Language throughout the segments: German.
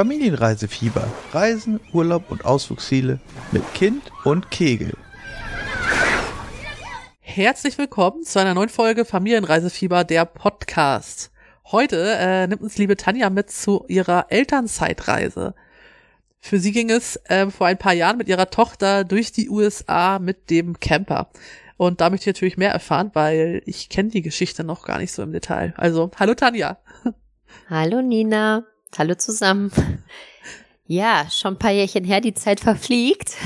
Familienreisefieber. Reisen, Urlaub und Ausflugsziele mit Kind und Kegel. Herzlich willkommen zu einer neuen Folge Familienreisefieber, der Podcast. Heute äh, nimmt uns liebe Tanja mit zu ihrer Elternzeitreise. Für sie ging es äh, vor ein paar Jahren mit ihrer Tochter durch die USA mit dem Camper. Und da möchte ich natürlich mehr erfahren, weil ich kenne die Geschichte noch gar nicht so im Detail. Also, hallo Tanja. Hallo Nina. Hallo zusammen. Ja, schon ein paar Jährchen her, die Zeit verfliegt.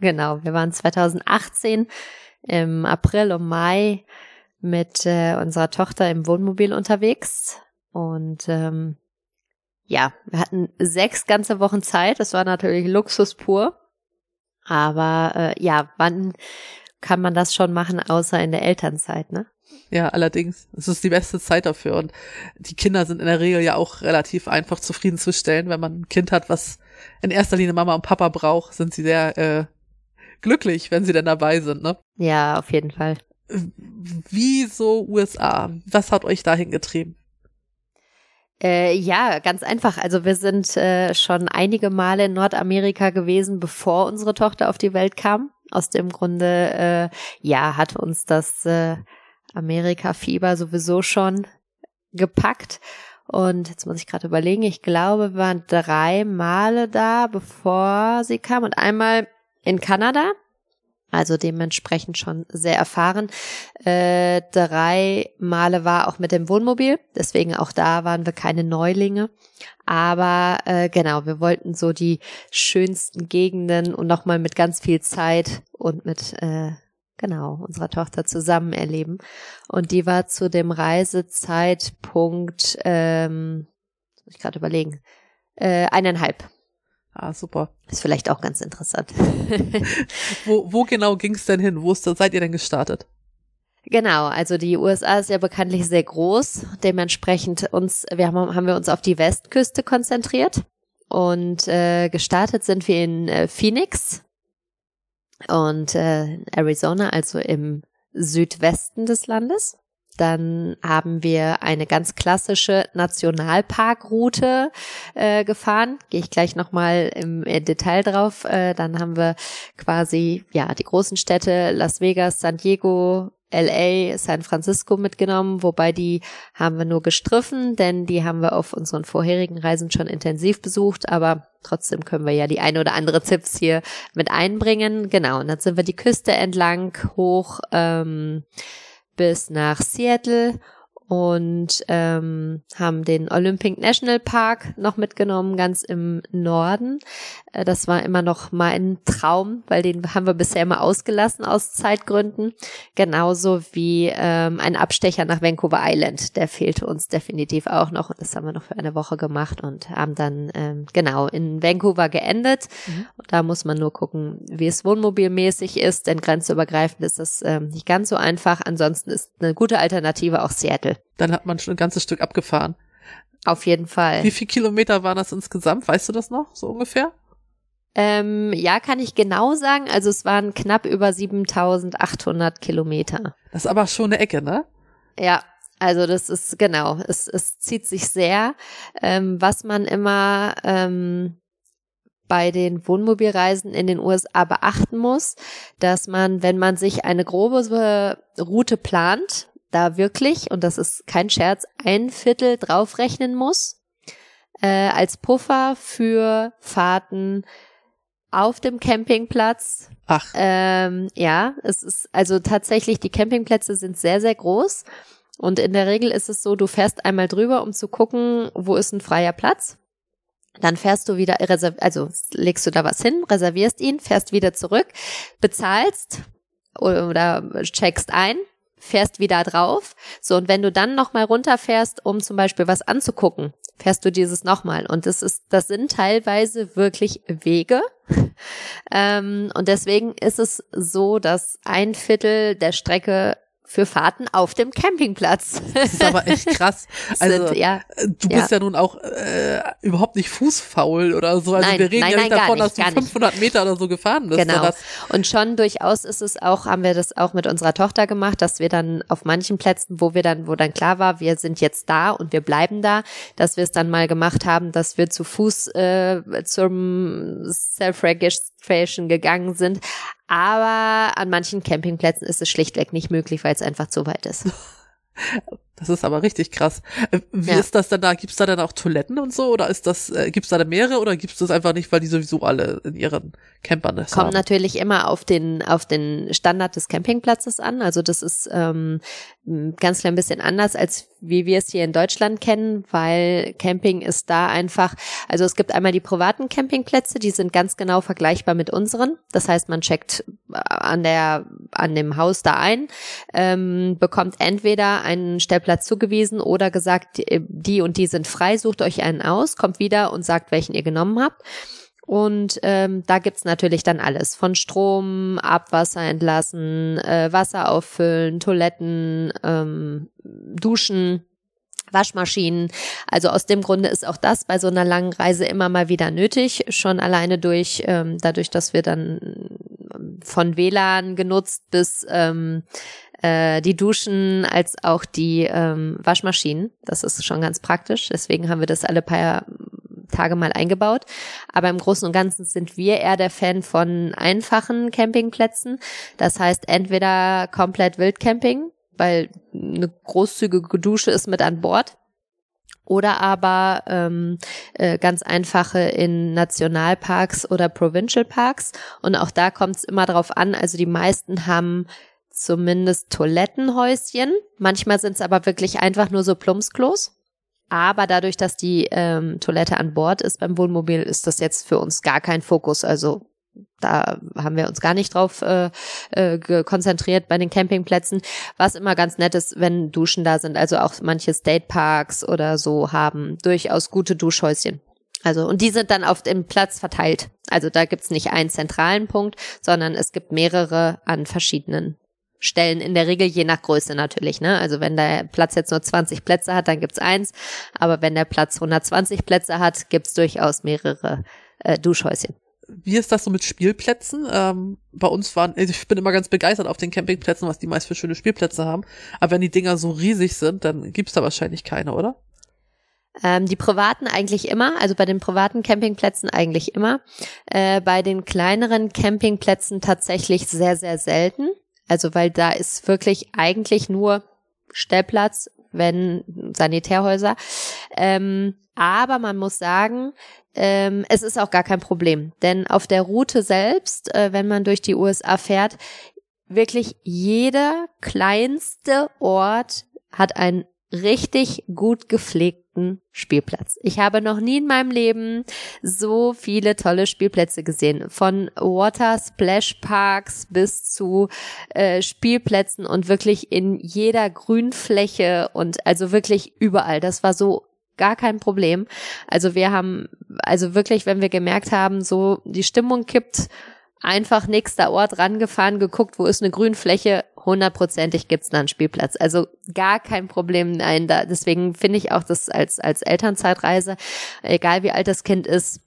Genau, wir waren 2018 im April und Mai mit äh, unserer Tochter im Wohnmobil unterwegs. Und ähm, ja, wir hatten sechs ganze Wochen Zeit. Das war natürlich Luxus pur. Aber äh, ja, wann kann man das schon machen, außer in der Elternzeit, ne? Ja, allerdings. Es ist die beste Zeit dafür. Und die Kinder sind in der Regel ja auch relativ einfach zufriedenzustellen. Wenn man ein Kind hat, was in erster Linie Mama und Papa braucht, sind sie sehr äh, glücklich, wenn sie dann dabei sind, ne? Ja, auf jeden Fall. Wieso USA? Was hat euch dahin getrieben? Äh, ja, ganz einfach. Also wir sind äh, schon einige Male in Nordamerika gewesen, bevor unsere Tochter auf die Welt kam. Aus dem Grunde, äh, ja, hat uns das äh, Amerika-Fieber sowieso schon gepackt. Und jetzt muss ich gerade überlegen, ich glaube, wir waren drei Male da, bevor sie kam und einmal in Kanada. Also dementsprechend schon sehr erfahren. Äh, drei Male war auch mit dem Wohnmobil, deswegen auch da waren wir keine Neulinge. Aber äh, genau, wir wollten so die schönsten Gegenden und nochmal mit ganz viel Zeit und mit äh, genau, unserer Tochter zusammen erleben. Und die war zu dem Reisezeitpunkt, ähm, muss ich gerade überlegen, äh, eineinhalb. Ah, super. Ist vielleicht auch ganz interessant. wo, wo genau ging es denn hin? Wo ist, seid ihr denn gestartet? Genau, also die USA ist ja bekanntlich sehr groß. Dementsprechend uns, wir haben, haben wir uns auf die Westküste konzentriert und äh, gestartet sind wir in äh, Phoenix und äh, Arizona, also im Südwesten des Landes. Dann haben wir eine ganz klassische Nationalparkroute äh, gefahren. Gehe ich gleich nochmal im Detail drauf. Äh, dann haben wir quasi ja die großen Städte Las Vegas, San Diego, LA, San Francisco mitgenommen, wobei die haben wir nur gestriffen, denn die haben wir auf unseren vorherigen Reisen schon intensiv besucht, aber trotzdem können wir ja die eine oder andere Tipps hier mit einbringen. Genau, und dann sind wir die Küste entlang hoch ähm, bis nach Seattle und ähm, haben den Olympic National Park noch mitgenommen, ganz im Norden. Äh, das war immer noch mein Traum, weil den haben wir bisher immer ausgelassen aus Zeitgründen. Genauso wie ähm, ein Abstecher nach Vancouver Island. Der fehlte uns definitiv auch noch und das haben wir noch für eine Woche gemacht und haben dann ähm, genau in Vancouver geendet. Mhm. Und da muss man nur gucken, wie es wohnmobilmäßig ist, denn grenzübergreifend ist das ähm, nicht ganz so einfach. Ansonsten ist eine gute Alternative auch Seattle. Dann hat man schon ein ganzes Stück abgefahren. Auf jeden Fall. Wie viel Kilometer waren das insgesamt? Weißt du das noch, so ungefähr? Ähm, ja, kann ich genau sagen. Also es waren knapp über 7800 Kilometer. Das ist aber schon eine Ecke, ne? Ja, also das ist genau, es, es zieht sich sehr. Ähm, was man immer ähm, bei den Wohnmobilreisen in den USA beachten muss, dass man, wenn man sich eine grobe Route plant, da wirklich, und das ist kein Scherz, ein Viertel draufrechnen muss äh, als Puffer für Fahrten auf dem Campingplatz. Ach. Ähm, ja, es ist also tatsächlich, die Campingplätze sind sehr, sehr groß. Und in der Regel ist es so, du fährst einmal drüber, um zu gucken, wo ist ein freier Platz. Dann fährst du wieder, also legst du da was hin, reservierst ihn, fährst wieder zurück, bezahlst oder checkst ein, fährst wieder drauf. So, und wenn du dann nochmal runterfährst, um zum Beispiel was anzugucken, fährst du dieses nochmal. Und das ist, das sind teilweise wirklich Wege. ähm, und deswegen ist es so, dass ein Viertel der Strecke für Fahrten auf dem Campingplatz. Das ist aber echt krass. Also, Sind, ja, du bist ja, nun auch äh, überhaupt nicht fußfaul oder so. Also Nein, wir reden nein, ja nicht nein, davon, nicht, dass du gar nicht. 500 Meter oder so gefahren bist. Genau. Und schon durchaus ist es auch, haben wir das auch mit unserer Tochter gemacht, dass wir dann auf manchen Plätzen, wo wir dann, wo dann klar war, wir sind jetzt da und wir bleiben da, dass wir es dann mal gemacht haben, dass wir zu Fuß äh, zum Self-Registration gegangen sind. Aber an manchen Campingplätzen ist es schlichtweg nicht möglich, weil es einfach zu weit ist. das ist aber richtig krass. Äh, Wie Ja. ist das denn da? Gibt's da dann auch Toiletten und so? Oder ist das, äh, gibt's da denn mehrere oder gibt's das einfach nicht, weil die sowieso alle in ihren Campern das Kommt haben? natürlich immer auf den, auf den Standard des Campingplatzes an. Also das ist ähm, ein ganz klein bisschen anders, als wie wir es hier in Deutschland kennen, weil Camping ist da einfach, also es gibt einmal die privaten Campingplätze, die sind ganz genau vergleichbar mit unseren. Das heißt, man checkt äh, an der, an dem Haus da ein, ähm, bekommt entweder einen Stellplatz zugewiesen oder gesagt, die- die und die sind frei, sucht euch einen aus, kommt wieder und sagt, welchen ihr genommen habt. Und ähm, da gibt's natürlich dann alles. Von Strom, Abwasser entlassen, äh, Wasser auffüllen, Toiletten, ähm, Duschen, Waschmaschinen. Also aus dem Grunde ist auch das bei so einer langen Reise immer mal wieder nötig. Schon alleine durch, ähm, dadurch, dass wir dann ähm, von WLAN genutzt bis ähm, äh, die Duschen als auch die ähm, Waschmaschinen. Das ist schon ganz praktisch. Deswegen haben wir das alle paar Tage mal eingebaut. Aber im Großen und Ganzen sind wir eher der Fan von einfachen Campingplätzen. Das heißt entweder komplett Wildcamping, weil eine großzügige Dusche ist mit an Bord. Oder aber ähm, äh, ganz einfache in Nationalparks oder Provincial Parks. Und auch da kommt es immer drauf an. Also die meisten haben zumindest Toilettenhäuschen. Manchmal sind es aber wirklich einfach nur so Plumpsklos. Aber dadurch, dass die ähm, Toilette an Bord ist beim Wohnmobil, ist das jetzt für uns gar kein Fokus. Also da haben wir uns gar nicht drauf äh, äh, konzentriert bei den Campingplätzen. Was immer ganz nett ist, wenn Duschen da sind. Also auch manche State Parks oder so haben durchaus gute Duschhäuschen. Also, und die sind dann auf dem Platz verteilt. Also da gibt's nicht einen zentralen Punkt, sondern es gibt mehrere an verschiedenen Stellen, in der Regel je nach Größe natürlich. Ne? Also wenn der Platz jetzt nur 20 Plätze hat, dann gibt's eins. Aber wenn der Platz 120 Plätze hat, gibt's durchaus mehrere äh, Duschhäuschen. Wie ist das so mit Spielplätzen? Ähm, bei uns waren, ich bin immer ganz begeistert auf den Campingplätzen, was die meist für schöne Spielplätze haben. Aber wenn die Dinger so riesig sind, dann gibt's da wahrscheinlich keine, oder? Ähm, die privaten eigentlich immer, also bei den privaten Campingplätzen eigentlich immer. Äh, bei den kleineren Campingplätzen tatsächlich sehr, sehr selten. Also weil da ist wirklich eigentlich nur Stellplatz, wenn Sanitärhäuser. Ähm, aber man muss sagen, ähm, es ist auch gar kein Problem. Denn auf der Route selbst, äh, wenn man durch die USA fährt, wirklich jeder kleinste Ort hat einen richtig gut gepflegten Spielplatz. Ich habe noch nie in meinem Leben so viele tolle Spielplätze gesehen. Von Water Splash Parks bis zu äh, Spielplätzen und wirklich in jeder Grünfläche und also wirklich überall. Das war so gar kein Problem. Also wir haben, also wirklich, wenn wir gemerkt haben, so die Stimmung kippt, einfach nächster Ort rangefahren, geguckt, wo ist eine Grünfläche, hundertprozentig gibt's da einen Spielplatz. Also gar kein Problem. Nein, da, deswegen finde ich auch das als, als Elternzeitreise, egal wie alt das Kind ist,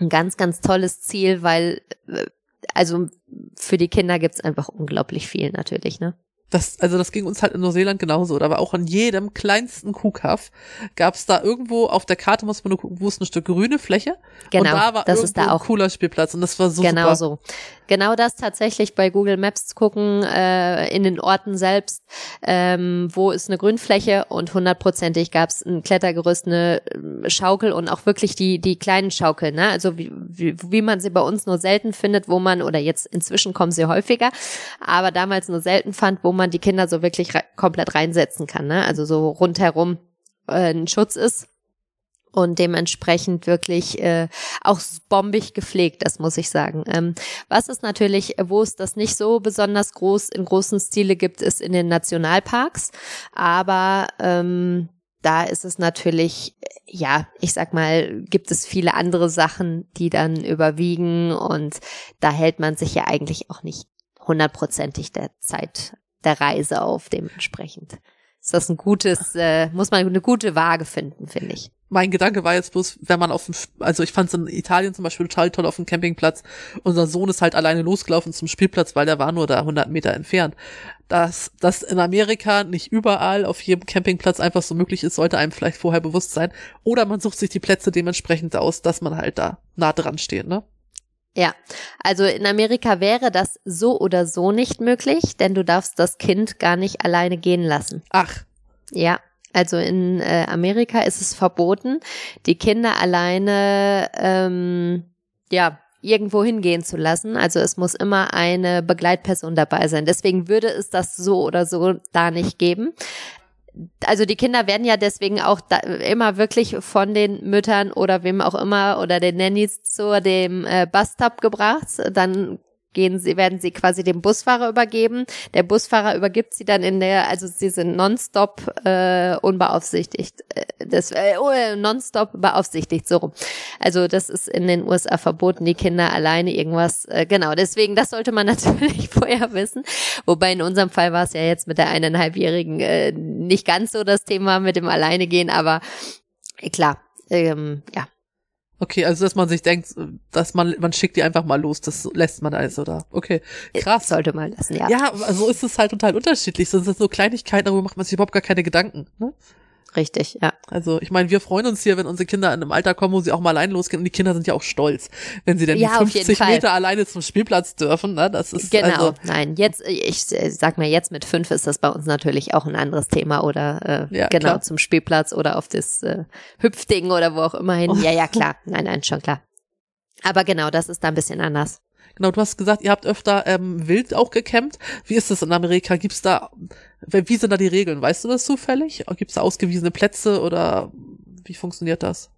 ein ganz, ganz tolles Ziel, weil äh, also für die Kinder gibt's einfach unglaublich viel natürlich, ne? Das, also das ging uns halt in Neuseeland genauso. Da war auch an jedem kleinsten Kuhkaff gab's da irgendwo auf der Karte, muss man nur gucken, wo ist ein Stück grüne Fläche. Genau, und da war das irgendwo ist da ein auch. cooler Spielplatz und das war so genau super. so. Genau das tatsächlich bei Google Maps gucken, äh, in den Orten selbst, ähm, wo ist eine Grünfläche und hundertprozentig gab es ein Klettergerüst, eine ähm, Schaukel und auch wirklich die, die kleinen Schaukeln, ne? Also wie, wie, wie man sie bei uns nur selten findet, wo man, oder jetzt inzwischen kommen sie häufiger, aber damals nur selten fand, wo man die Kinder so wirklich re komplett reinsetzen kann, ne? Also so rundherum äh, ein Schutz ist und dementsprechend wirklich äh, auch bombig gepflegt, das muss ich sagen. Ähm, was es natürlich, wo es das nicht so besonders groß in großen Stile gibt, ist in den Nationalparks, aber ähm, da ist es natürlich, ja, ich sag mal, gibt es viele andere Sachen, die dann überwiegen und da hält man sich ja eigentlich auch nicht hundertprozentig der Zeit der Reise auf dementsprechend. Ist das ein gutes, äh, muss man eine gute Waage finden, finde ich mein Gedanke war jetzt bloß, wenn man auf dem, also ich fand es in Italien zum Beispiel total toll auf dem Campingplatz. Unser Sohn ist halt alleine losgelaufen zum Spielplatz, weil der war nur da 100 Meter entfernt. Dass das in Amerika nicht überall auf jedem Campingplatz einfach so möglich ist, sollte einem vielleicht vorher bewusst sein. Oder man sucht sich die Plätze dementsprechend aus, dass man halt da nah dran steht, ne? Ja, also in Amerika wäre das so oder so nicht möglich, denn du darfst das Kind gar nicht alleine gehen lassen. Ach. Ja, also in äh, Amerika ist es verboten, die Kinder alleine ähm, ja irgendwo hingehen zu lassen. Also es muss immer eine Begleitperson dabei sein. Deswegen würde es das so oder so da nicht geben. Also die Kinder werden ja deswegen auch da immer wirklich von den Müttern oder wem auch immer oder den Nannies zu dem äh, Bustop gebracht. Dann gehen sie, werden sie quasi dem Busfahrer übergeben. Der Busfahrer übergibt sie dann in der, also sie sind nonstop äh, unbeaufsichtigt, äh, das äh, oh, nonstop beaufsichtigt so rum. Also das ist in den USA verboten, die Kinder alleine irgendwas. Äh, genau, deswegen das sollte man natürlich vorher wissen. Wobei in unserem Fall war es ja jetzt mit der eineinhalbjährigen äh, nicht ganz so das Thema mit dem alleine gehen, aber äh, klar, ähm, ja, Okay, also dass man sich denkt, dass man man schickt die einfach mal los, das lässt man also da. Okay, krass. Sollte man lassen, ja. Ja, also ist es halt total unterschiedlich. Das sind so Kleinigkeiten, darüber macht man sich überhaupt gar keine Gedanken. Ne? Richtig, ja. Also ich meine, wir freuen uns hier, wenn unsere Kinder in einem Alter kommen, wo sie auch mal allein losgehen. Und die Kinder sind ja auch stolz, wenn sie dann ja, 50 Meter alleine zum Spielplatz dürfen. Ne? Das ist genau. Also Nein, jetzt ich sag mal, jetzt mit fünf ist das bei uns natürlich auch ein anderes Thema oder äh, ja, genau klar. zum Spielplatz oder auf das äh, Hüpfding oder wo auch immer hin. Oh. Ja, ja, klar. Nein, nein, schon klar. Aber genau, das ist da ein bisschen anders. Genau, du hast gesagt, ihr habt öfter ähm, wild auch gecampt. Wie ist das in Amerika? Gibt's da, wie sind da die Regeln? Weißt du das zufällig? Gibt's da ausgewiesene Plätze oder wie funktioniert das?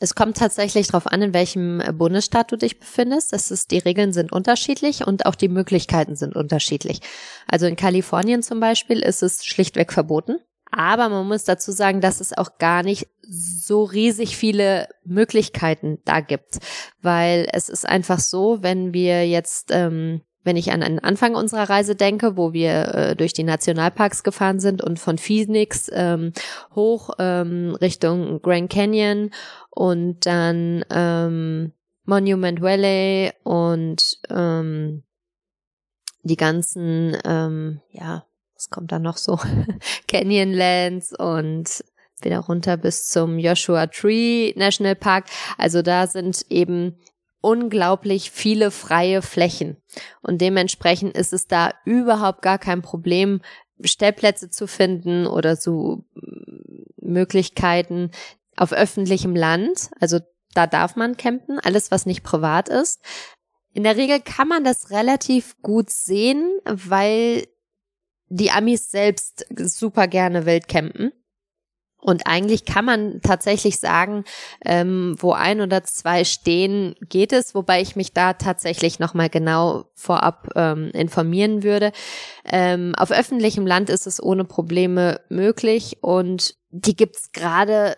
Es kommt tatsächlich darauf an, in welchem Bundesstaat du dich befindest. Das ist, die Regeln sind unterschiedlich und auch die Möglichkeiten sind unterschiedlich. Also in Kalifornien zum Beispiel ist es schlichtweg verboten. Aber man muss dazu sagen, dass es auch gar nicht so riesig viele Möglichkeiten da gibt, weil es ist einfach so, wenn wir jetzt, ähm, wenn ich an den Anfang unserer Reise denke, wo wir äh, durch die Nationalparks gefahren sind und von Phoenix ähm, hoch ähm, Richtung Grand Canyon und dann ähm, Monument Valley und ähm, die ganzen, ähm, ja, was kommt da noch so? Canyonlands und wieder runter bis zum Joshua Tree National Park. Also da sind eben unglaublich viele freie Flächen. Und dementsprechend ist es da überhaupt gar kein Problem, Stellplätze zu finden oder so Möglichkeiten auf öffentlichem Land. Also da darf man campen, alles was nicht privat ist. In der Regel kann man das relativ gut sehen, weil die Amis selbst super gerne wild campen. Und eigentlich kann man tatsächlich sagen, ähm, wo ein oder zwei stehen, geht es, wobei ich mich da tatsächlich nochmal genau vorab ähm, informieren würde. Ähm, auf öffentlichem Land ist es ohne Probleme möglich und die gibt's gerade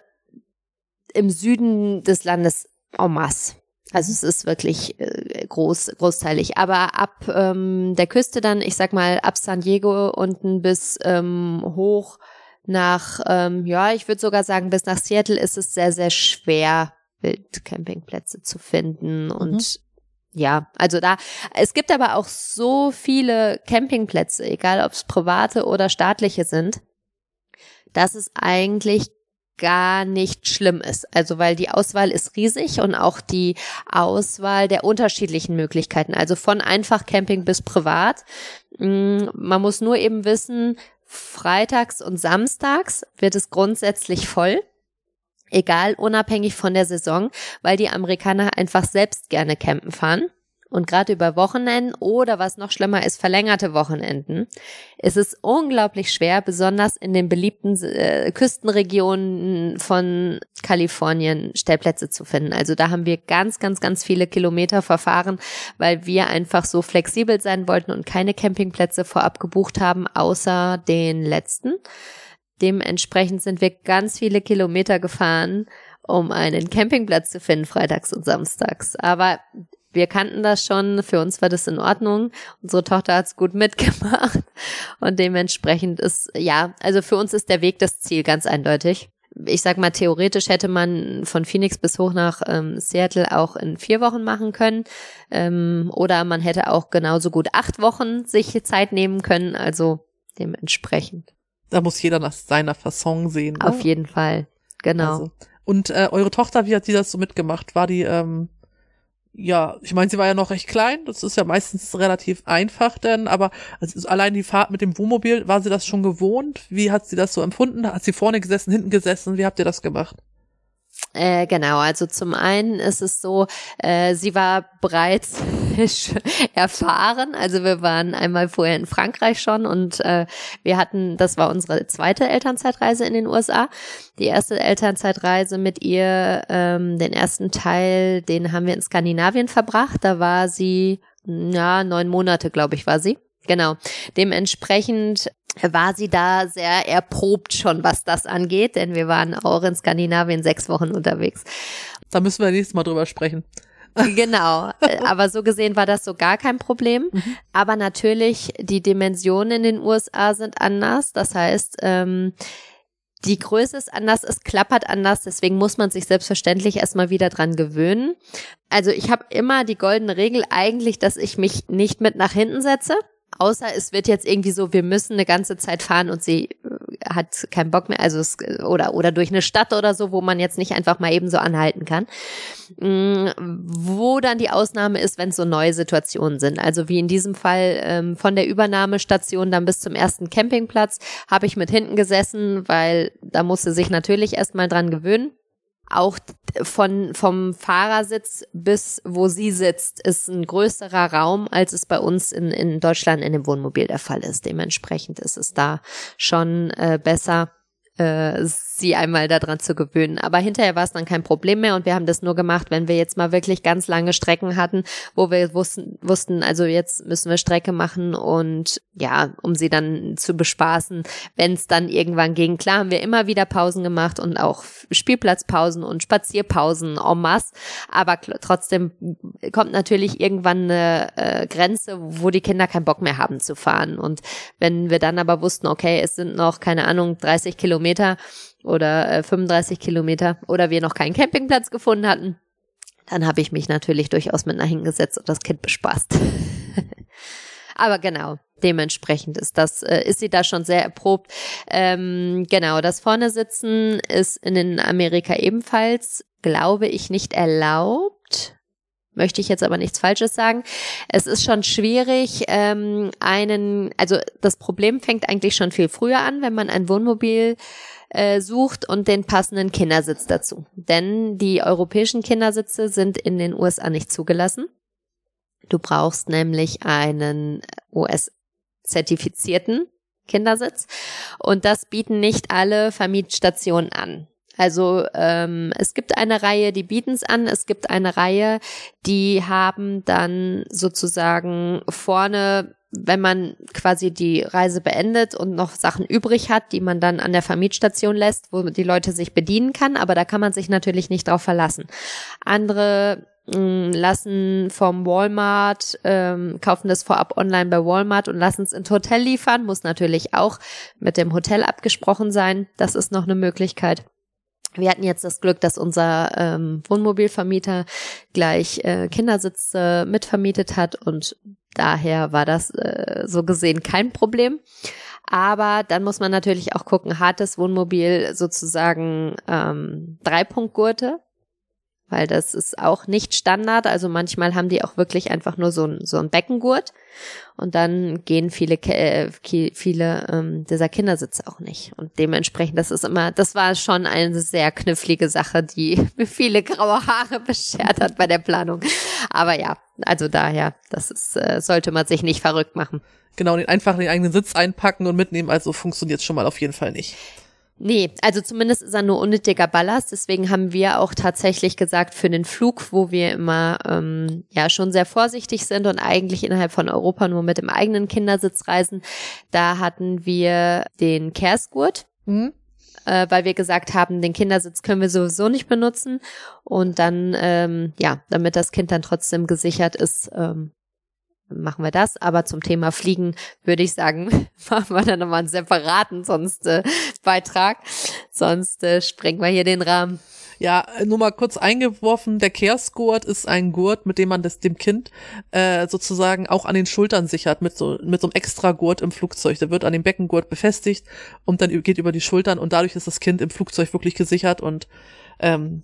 im Süden des Landes en masse. Also es ist wirklich äh, groß, großteilig. Aber ab ähm, der Küste dann, ich sag mal, ab San Diego unten bis ähm, hoch nach, ähm, ja, ich würde sogar sagen, bis nach Seattle ist es sehr, sehr schwer, Wildcampingplätze zu finden. Und mhm. ja, also da, es gibt aber auch so viele Campingplätze, egal ob es private oder staatliche sind, dass es eigentlich gar nicht schlimm ist. Also weil die Auswahl ist riesig und auch die Auswahl der unterschiedlichen Möglichkeiten, also von einfach Camping bis privat. Mm, man muss nur eben wissen, freitags und samstags wird es grundsätzlich voll. Egal, unabhängig von der Saison, weil die Amerikaner einfach selbst gerne campen fahren. Und gerade über Wochenenden oder was noch schlimmer ist, verlängerte Wochenenden, ist es unglaublich schwer, besonders in den beliebten äh, Küstenregionen von Kalifornien Stellplätze zu finden. Also da haben wir ganz, ganz, ganz viele Kilometer verfahren, weil wir einfach so flexibel sein wollten und keine Campingplätze vorab gebucht haben, außer den letzten. Dementsprechend sind wir ganz viele Kilometer gefahren, um einen Campingplatz zu finden, freitags und samstags. Aber wir kannten das schon, für uns war das in Ordnung. Unsere Tochter hat's gut mitgemacht und dementsprechend ist, ja, also für uns ist der Weg das Ziel ganz eindeutig. Ich sag mal, theoretisch hätte man von Phoenix bis hoch nach ähm, Seattle auch in vier Wochen machen können. Ähm, oder man hätte auch genauso gut acht Wochen sich Zeit nehmen können. Also dementsprechend. Da muss jeder nach seiner Fasson sehen. Ne? Auf jeden Fall, genau. Also. Und äh, eure Tochter, wie hat sie das so mitgemacht? War die, ähm, ja, ich meine, sie war ja noch recht klein, das ist ja meistens relativ einfach denn, aber also allein die Fahrt mit dem Wohnmobil, war sie das schon gewohnt? Wie hat sie das so empfunden? Hat sie vorne gesessen, hinten gesessen? Wie habt ihr das gemacht? Äh, genau, also zum einen ist es so, äh, sie war bereits erfahren. Also wir waren einmal vorher in Frankreich schon und äh, wir hatten, das war unsere zweite Elternzeitreise in den USA. Die erste Elternzeitreise mit ihr, ähm, den ersten Teil, den haben wir in Skandinavien verbracht. Da war sie, ja, neun Monate, glaube ich, war sie. Genau. Dementsprechend war sie da sehr erprobt schon, was das angeht, denn wir waren auch in Skandinavien sechs Wochen unterwegs. Da müssen wir nächstes Mal drüber sprechen. Genau, aber so gesehen war das so gar kein Problem. Mhm. Aber natürlich, die Dimensionen in den USA sind anders. Das heißt, ähm, die Größe ist anders, es klappert anders, deswegen muss man sich selbstverständlich erstmal wieder dran gewöhnen. Also ich habe immer die goldene Regel eigentlich, dass ich mich nicht mit nach hinten setze. Außer es wird jetzt irgendwie so, wir müssen eine ganze Zeit fahren und sie äh, hat keinen Bock mehr, also es, oder oder durch eine Stadt oder so, wo man jetzt nicht einfach mal eben so anhalten kann. Mm, wo dann die Ausnahme ist, wenn es so neue Situationen sind. Also wie in diesem Fall ähm, von der Übernahmestation dann bis zum ersten Campingplatz habe ich mit hinten gesessen, weil da musste sich natürlich erstmal dran gewöhnen auch von, vom Fahrersitz bis wo sie sitzt, ist ein größerer Raum, als es bei uns in, in Deutschland in dem Wohnmobil der Fall ist. Dementsprechend ist es da schon äh, besser, äh, sie einmal daran zu gewöhnen. Aber hinterher war es dann kein Problem mehr und wir haben das nur gemacht, wenn wir jetzt mal wirklich ganz lange Strecken hatten, wo wir wussten, wussten, also jetzt müssen wir Strecke machen und ja, um sie dann zu bespaßen, wenn es dann irgendwann ging. Klar haben wir immer wieder Pausen gemacht und auch Spielplatzpausen und Spazierpausen en masse, aber trotzdem kommt natürlich irgendwann eine äh, Grenze, wo die Kinder keinen Bock mehr haben zu fahren. Und wenn wir dann aber wussten, okay, es sind noch, keine Ahnung, 30 Kilometer, oder äh, 35 Kilometer oder wir noch keinen Campingplatz gefunden hatten, dann habe ich mich natürlich durchaus mit nach hingesetzt und das Kind bespaßt. Aber genau, dementsprechend ist das, äh, ist sie da schon sehr erprobt. Ähm, genau, das vorne sitzen ist in Amerika ebenfalls, glaube ich, nicht erlaubt. Möchte ich jetzt aber nichts Falsches sagen. Es ist schon schwierig, ähm, einen, also das Problem fängt eigentlich schon viel früher an, wenn man ein Wohnmobil äh, sucht und den passenden Kindersitz dazu. Denn die europäischen Kindersitze sind in den USA nicht zugelassen. Du brauchst nämlich einen US-zertifizierten Kindersitz und das bieten nicht alle Vermietstationen an. Also ähm, es gibt eine Reihe, die bieten es an, es gibt eine Reihe, die haben dann sozusagen vorne wenn man quasi die Reise beendet und noch Sachen übrig hat, die man dann an der Vermietstation lässt, wo die Leute sich bedienen kann, aber da kann man sich natürlich nicht drauf verlassen. Andere mh, mm, lassen vom Walmart, ähm, kaufen das vorab online bei Walmart und lassen es ins Hotel liefern, muss natürlich auch mit dem Hotel abgesprochen sein. Das ist noch eine Möglichkeit. Wir hatten jetzt das Glück, dass unser ähm, Wohnmobilvermieter gleich äh, Kindersitze mitvermietet hat und daher war das äh, so gesehen kein Problem. Aber dann muss man natürlich auch gucken, hat das Wohnmobil sozusagen ähm, Dreipunktgurte, weil das ist auch nicht Standard. Also manchmal haben die auch wirklich einfach nur so ein, so ein Beckengurt und dann gehen viele, äh, viele ähm, dieser Kindersitze auch nicht. Und dementsprechend, das ist immer, das war schon eine sehr knifflige Sache, die mir viele graue Haare beschert hat bei der Planung. Aber ja, also daher, das ist, äh, sollte man sich nicht verrückt machen. Genau, den einfach den eigenen Sitz einpacken und mitnehmen, also funktioniert schon mal auf jeden Fall nicht. Nee, also zumindest ist er nur unnötiger Ballast. Deswegen haben wir auch tatsächlich gesagt, für den Flug, wo wir immer ähm, ja schon sehr vorsichtig sind und eigentlich innerhalb von Europa nur mit dem eigenen Kindersitz reisen, da hatten wir den Kersgurt. Mhm. äh, weil wir gesagt haben, den Kindersitz können wir sowieso nicht benutzen. Und dann, ähm, ja, damit das Kind dann trotzdem gesichert ist, ähm, machen wir das. Aber zum Thema Fliegen würde ich sagen, machen wir dann nochmal einen separaten sonst äh, Beitrag. Sonst äh, sprengen wir hier den Rahmen. Ja, nur mal kurz eingeworfen, der Kehrsgurt ist ein Gurt, mit dem man das dem Kind äh, sozusagen auch an den Schultern sichert, mit so, mit so einem extra Gurt im Flugzeug. Der wird an dem Beckengurt befestigt und dann geht über die Schultern und dadurch ist das Kind im Flugzeug wirklich gesichert und ähm,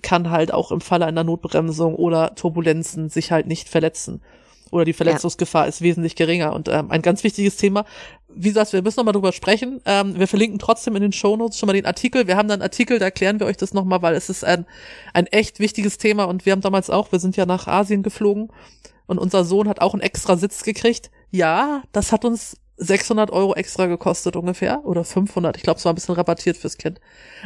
kann halt auch im Falle einer Notbremsung oder Turbulenzen sich halt nicht verletzen oder die Verletzungsgefahr ja. ist wesentlich geringer. Und ähm, ein ganz wichtiges Thema, wie gesagt, wir müssen nochmal drüber sprechen. Ähm, wir verlinken trotzdem in den Shownotes schon mal den Artikel. Wir haben dann einen Artikel, da erklären wir euch das nochmal, weil es ist ein, ein echt wichtiges Thema und wir haben damals auch, wir sind ja nach Asien geflogen und unser Sohn hat auch einen extra Sitz gekriegt. Ja, das hat uns 600 Euro extra gekostet ungefähr oder 500. Ich glaube, es war ein bisschen rabattiert fürs Kind.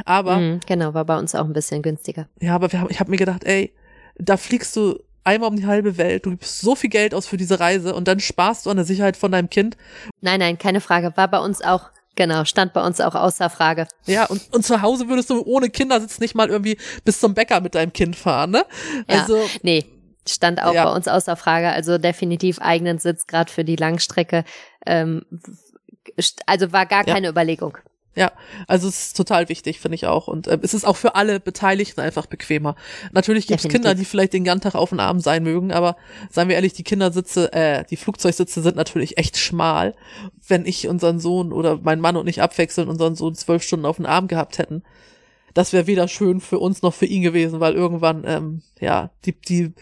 Aber mhm, genau, war bei uns auch ein bisschen günstiger. Ja, aber wir haben, ich habe mir gedacht, ey, da fliegst du einmal um die halbe Welt, du gibst so viel Geld aus für diese Reise und dann sparst du an der Sicherheit von deinem Kind. Nein, nein, keine Frage. War bei uns auch Genau, stand bei uns auch außer Frage. Ja, und, und zu Hause würdest du ohne Kindersitz nicht mal irgendwie bis zum Bäcker mit deinem Kind fahren, ne? Also, ja, nee, stand auch ja. bei uns außer Frage. Also definitiv eigenen Sitz, gerade für die Langstrecke. Ähm, also war gar keine ja. Überlegung. Ja, also es ist total wichtig, finde ich auch. Und äh, es ist auch für alle Beteiligten einfach bequemer. Natürlich gibt es Kinder, die vielleicht den ganzen Tag auf dem Arm sein mögen, aber seien wir ehrlich, die Kindersitze, äh, die Flugzeugsitze sind natürlich echt schmal. Wenn ich unseren Sohn oder mein Mann und ich abwechselnd unseren Sohn zwölf Stunden auf dem Arm gehabt hätten, das wäre weder schön für uns noch für ihn gewesen, weil irgendwann, ähm, ja, die, die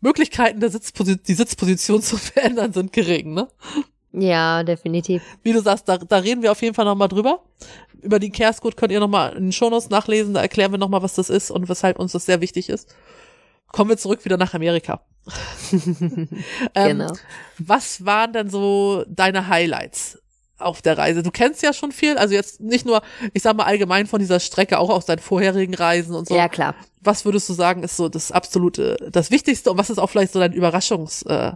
Möglichkeiten der Sitzposition, die Sitzposition zu verändern sind gering, ne? Ja, definitiv. Wie du sagst, da, da reden wir auf jeden Fall nochmal drüber. Über die Carescode könnt ihr nochmal in den Shownotes nachlesen, da erklären wir nochmal, was das ist und weshalb uns das sehr wichtig ist. Kommen wir zurück wieder nach Amerika. ähm, genau. Was waren denn so deine Highlights auf der Reise? Du kennst ja schon viel, also jetzt nicht nur, ich sag mal allgemein von dieser Strecke, auch aus deinen vorherigen Reisen und so. Ja, klar. Was würdest du sagen, ist so das absolute, das Wichtigste und was ist auch vielleicht so dein Überraschungs, äh,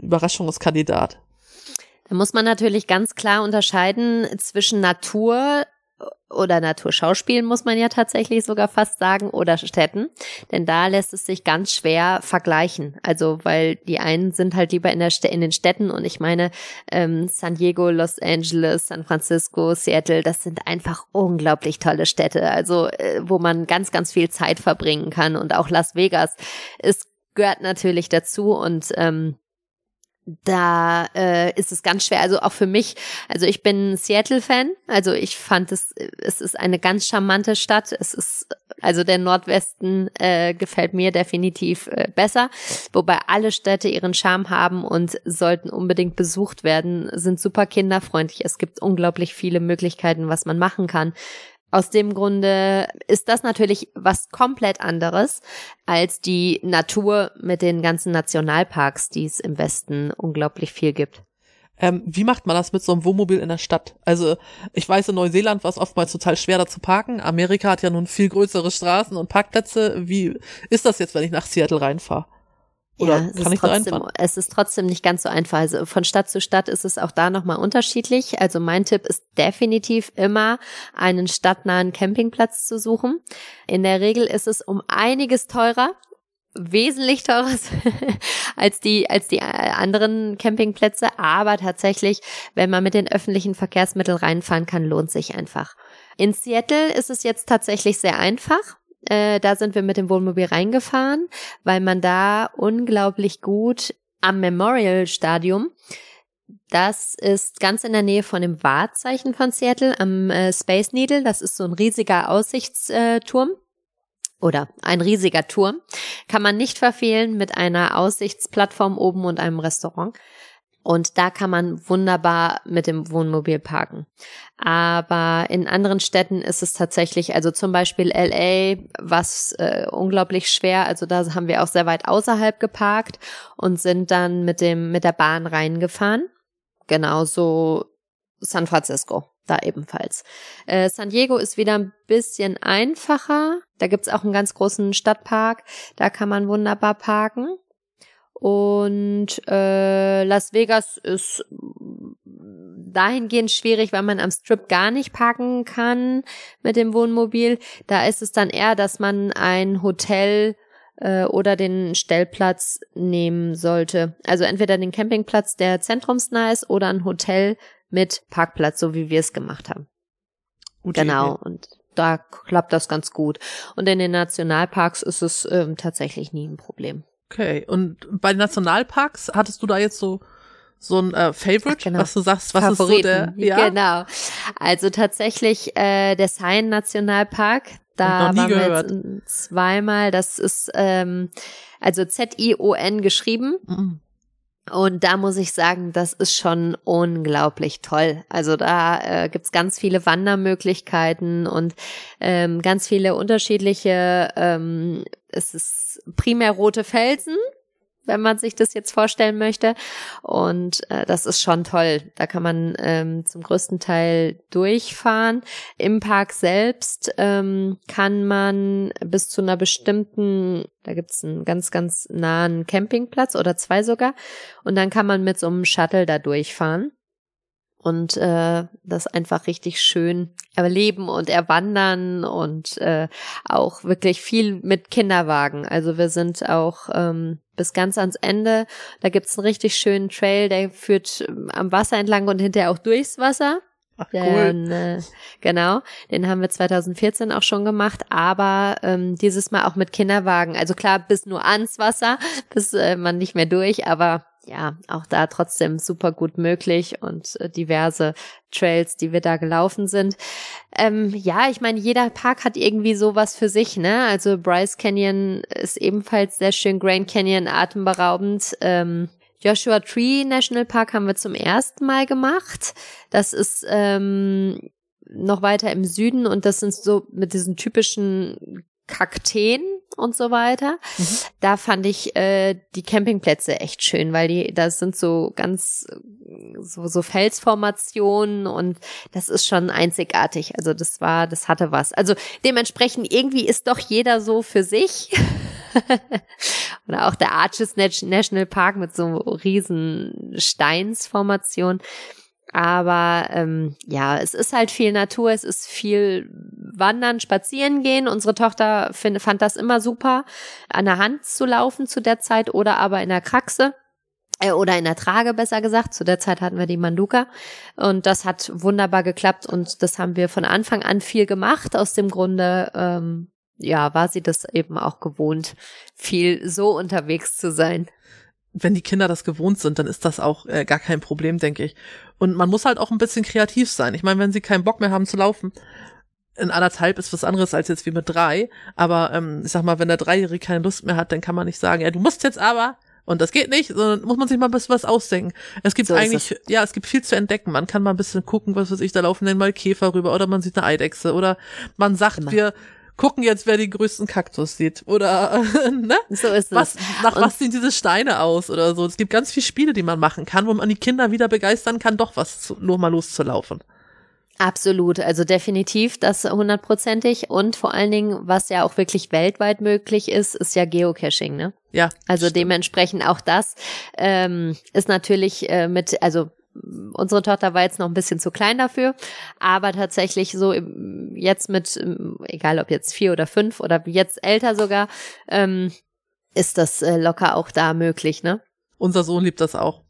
Überraschungskandidat. Da muss man natürlich ganz klar unterscheiden zwischen Natur oder Naturschauspielen muss man ja tatsächlich sogar fast sagen oder Städten, denn da lässt es sich ganz schwer vergleichen. Also weil die einen sind halt lieber in, der St in den Städten und ich meine ähm, San Diego, Los Angeles, San Francisco, Seattle, das sind einfach unglaublich tolle Städte. Also äh, wo man ganz ganz viel Zeit verbringen kann und auch Las Vegas ist gehört natürlich dazu und ähm, da äh, ist es ganz schwer. Also auch für mich, also ich bin Seattle-Fan. Also ich fand es, es ist eine ganz charmante Stadt. Es ist, also der Nordwesten äh, gefällt mir definitiv äh, besser. Wobei alle Städte ihren Charme haben und sollten unbedingt besucht werden, sind super kinderfreundlich. Es gibt unglaublich viele Möglichkeiten, was man machen kann. Aus dem Grunde ist das natürlich was komplett anderes als die Natur mit den ganzen Nationalparks, die es im Westen unglaublich viel gibt. Ähm, wie macht man das mit so einem Wohnmobil in der Stadt? Also ich weiß, in Neuseeland war es oftmals total schwer, da zu parken. Amerika hat ja nun viel größere Straßen und Parkplätze. Wie ist das jetzt, wenn ich nach Seattle reinfahre? Oder ja, kann ich trotzdem, so Es ist trotzdem nicht ganz so einfach. Also von Stadt zu Stadt ist es auch da nochmal unterschiedlich. Also mein Tipp ist definitiv immer, einen stadtnahen Campingplatz zu suchen. In der Regel ist es um einiges teurer, wesentlich teurer als die als die äh, anderen Campingplätze, aber tatsächlich, wenn man mit den öffentlichen Verkehrsmitteln reinfahren kann, lohnt sich einfach. In Seattle ist es jetzt tatsächlich sehr einfach. Äh, da sind wir mit dem Wohnmobil reingefahren, weil man da unglaublich gut am Memorial Stadium das ist ganz in der Nähe von dem Wahrzeichen von Seattle am äh, Space Needle. Das ist so ein riesiger Aussichtsturm oder ein riesiger Turm. Kann man nicht verfehlen mit einer Aussichtsplattform oben und einem Restaurant. Und da kann man wunderbar mit dem Wohnmobil parken. Aber in anderen Städten ist es tatsächlich, also zum Beispiel LA, was äh, unglaublich schwer. Also da haben wir auch sehr weit außerhalb geparkt und sind dann mit dem mit der Bahn reingefahren. Genauso San Francisco da ebenfalls. Äh, San Diego ist wieder ein bisschen einfacher. Da gibt's auch einen ganz großen Stadtpark. Da kann man wunderbar parken. Und äh, Las Vegas ist dahingehend schwierig, weil man am Strip gar nicht parken kann mit dem Wohnmobil. Da ist es dann eher, dass man ein Hotel äh, oder den Stellplatz nehmen sollte. Also entweder den Campingplatz, der zentrumsnah ist, oder ein Hotel mit Parkplatz, so wie wir es gemacht haben. Gute genau. Idee. Und da klappt das ganz gut. Und in den Nationalparks ist es ähm, tatsächlich nie ein Problem. Okay. Und bei den Nationalparks hattest du da jetzt so so ein äh, Favorite, Ach, genau. was du sagst, was Favoriten. ist so der? Ja. Genau. Also tatsächlich äh, der Seine Nationalpark. Da waren wir gehört. jetzt ähm, zweimal. Das ist ähm, also Z-I-O-N geschrieben. Mhm. Und da muss ich sagen, das ist schon unglaublich toll. Also da äh, gibt's ganz viele Wandermöglichkeiten und ähm, ganz viele unterschiedliche, ähm, es ist primär rote Felsen, wenn man sich das jetzt vorstellen möchte. Und äh, das ist schon toll. Da kann man ähm, zum größten Teil durchfahren. Im Park selbst ähm, kann man bis zu einer bestimmten, da gibt's einen ganz, ganz nahen Campingplatz oder zwei sogar. Und dann kann man mit so einem Shuttle da durchfahren und äh, das einfach richtig schön erleben und erwandern und äh, auch wirklich viel mit Kinderwagen. Also wir sind auch ähm, bis ganz ans Ende. Da gibt's einen richtig schönen Trail, der führt ähm, am Wasser entlang und hinterher auch durchs Wasser. Ach, cool. Den, äh, genau, den haben wir 2014 auch schon gemacht, aber ähm, dieses Mal auch mit Kinderwagen. Also klar, bis nur ans Wasser, bis äh, man nicht mehr durch, aber ja, auch da trotzdem super gut möglich und äh, diverse Trails, die wir da gelaufen sind. Ähm, ja, ich meine, jeder Park hat irgendwie sowas für sich, ne? Also Bryce Canyon ist ebenfalls sehr schön, Grand Canyon atemberaubend. Ähm, Joshua Tree National Park haben wir zum ersten Mal gemacht. Das ist ähm, noch weiter im Süden und das sind so mit diesen typischen Kakteen und so weiter. Mhm. Da fand ich äh, die Campingplätze echt schön, weil die, das sind so ganz so, so Felsformationen und das ist schon einzigartig. Also das war, das hatte was. Also dementsprechend irgendwie ist doch jeder so für sich. Oder auch der Arches National Park mit so riesen Steinsformationen. Aber ähm, ja, es ist halt viel Natur, es ist viel Wandern, Spazieren gehen. Unsere Tochter find, fand das immer super, an der Hand zu laufen zu der Zeit oder aber in der Kraxe äh, oder in der Trage besser gesagt. Zu der Zeit hatten wir die Manduka und das hat wunderbar geklappt und das haben wir von Anfang an viel gemacht. Aus dem Grunde ähm, ja war sie das eben auch gewohnt, viel so unterwegs zu sein. Wenn die Kinder das gewohnt sind, dann ist das auch äh, gar kein Problem, denke ich. Und man muss halt auch ein bisschen kreativ sein. Ich meine, wenn sie keinen Bock mehr haben zu laufen, in anderthalb ist was anderes als jetzt wie mit drei. Aber ähm, ich sag mal, wenn der Dreijährige keine Lust mehr hat, dann kann man nicht sagen, ja, du musst jetzt aber und das geht nicht, sondern muss man sich mal ein bisschen was ausdenken. Es gibt So eigentlich, ja, es gibt viel zu entdecken. Man kann mal ein bisschen gucken, was weiß ich, da laufen dann mal Käfer rüber oder man sieht eine Eidechse oder man sagt, Immer. wir gucken jetzt, wer den größten Kaktus sieht oder ne? So ist Was, es. nach Und- was sehen diese Steine aus oder so? Es gibt ganz viele Spiele, die man machen kann, wo man die Kinder wieder begeistern kann, doch was zu, nur mal loszulaufen. Absolut, also definitiv das hundertprozentig und vor allen Dingen, was ja auch wirklich weltweit möglich ist, ist ja Geocaching, ne? Ja. Also stimmt. dementsprechend auch das ähm, ist natürlich äh, mit, also unsere Tochter war jetzt noch ein bisschen zu klein dafür, aber tatsächlich so jetzt mit, egal ob jetzt vier oder fünf oder jetzt älter sogar, ähm, ist das äh, locker auch da möglich, ne? Unser Sohn liebt das auch.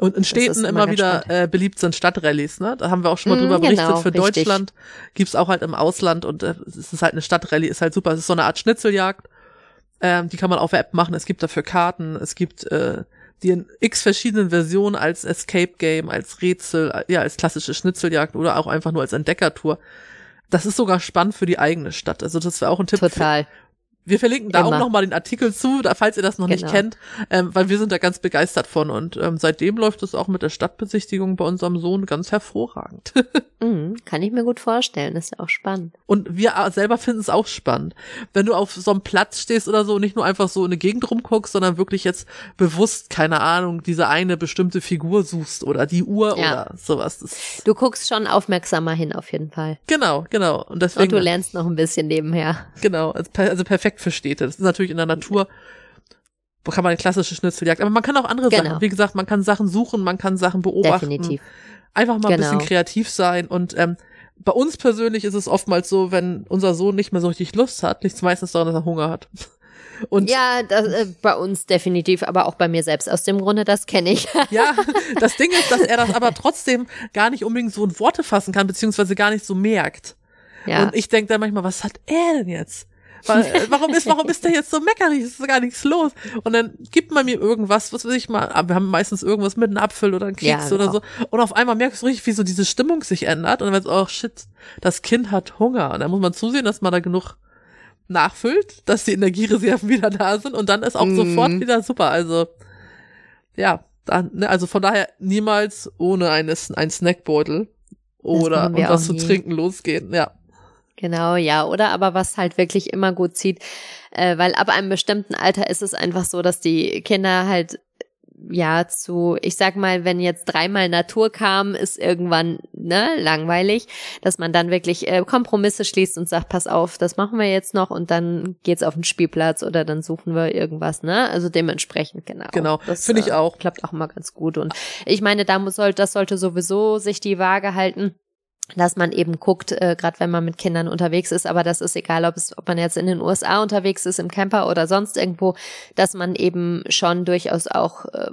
Und in Städten immer immer wieder spannend. äh, beliebt sind Stadtrallyes, ne? Da haben wir auch schon mal Mm, drüber berichtet. genau, Für richtig. Deutschland gibt's auch halt im Ausland und äh, es ist halt eine Stadtrallye, ist halt super. Es ist so eine Art Schnitzeljagd. Ähm, die kann man auf der App machen. Es gibt dafür Karten. Es gibt äh, die in x verschiedenen Versionen als Escape Game, als Rätsel, ja, als klassische Schnitzeljagd oder auch einfach nur als Entdeckertour. Das ist sogar spannend für die eigene Stadt. Also das wäre auch ein Tipp. Total. Wir verlinken da auch Immer. nochmal den Artikel zu, da, falls ihr das noch nicht Genau. kennt, ähm, weil wir sind da ganz begeistert von und ähm, seitdem läuft es auch mit der Stadtbesichtigung bei unserem Sohn ganz hervorragend. Mhm, kann ich mir gut vorstellen, ist ja auch spannend. Und wir a- selber finden es auch spannend. Wenn du auf so einem Platz stehst oder so, und nicht nur einfach so in eine Gegend rumguckst, sondern wirklich jetzt bewusst, keine Ahnung, diese eine bestimmte Figur suchst oder die Uhr Ja. oder sowas. Das, Du guckst schon aufmerksamer hin auf jeden Fall. genau, genau. Und Und deswegen, du lernst noch ein bisschen nebenher. genau, also, per- perfekt für Städte. Das ist natürlich in der Natur kann man eine klassische Schnitzeljagd. Aber man kann auch andere Genau. Sachen. Wie gesagt, man kann Sachen suchen, man kann Sachen beobachten. Definitiv. Einfach mal ein Genau. bisschen kreativ sein. Und ähm, bei uns persönlich ist es oftmals so, wenn unser Sohn nicht mehr so richtig Lust hat, liegt es meistens daran, dass er Hunger hat. Und Ja, das, äh, bei uns definitiv, aber auch bei mir selbst. Aus dem Grunde, das kenne ich. Ja, das Ding ist, dass er das aber trotzdem gar nicht unbedingt so in Worte fassen kann, beziehungsweise gar nicht so merkt. ja. Und ich denke dann manchmal, was hat er denn jetzt? Äh, warum ist, warum ist der jetzt so meckerig? Es ist gar nichts los. Und dann gibt man mir irgendwas, was weiß ich mal, aber wir haben meistens irgendwas mit einem Apfel oder einem Keks Ja, oder genau. so. Und auf einmal merkst du richtig, wie so diese Stimmung sich ändert. Und dann du, oh shit, das Kind hat Hunger. Und dann muss man zusehen, dass man da genug nachfüllt, dass die Energiereserven wieder da sind. Und dann ist auch Mhm. sofort wieder super. Also, ja, dann, ne, also von daher niemals ohne eines, einen Snackbeutel oder und was zu trinken losgehen. Ja. Genau, ja. Oder aber was halt wirklich immer gut zieht, äh, weil ab einem bestimmten Alter ist es einfach so, dass die Kinder halt ja zu, ich sag mal, wenn jetzt dreimal Natur kam, ist irgendwann ne langweilig, dass man dann wirklich äh, Kompromisse schließt und sagt, pass auf, das machen wir jetzt noch und dann geht's auf den Spielplatz oder dann suchen wir irgendwas, ne? Also dementsprechend genau. Genau, Das, finde ich äh, auch. Klappt auch mal ganz gut und ich meine, da muss das sollte sowieso sich die Waage halten dass man eben guckt, äh, gerade wenn man mit Kindern unterwegs ist, aber das ist egal, ob es, ob man jetzt in den USA unterwegs ist, im Camper oder sonst irgendwo, dass man eben schon durchaus auch äh,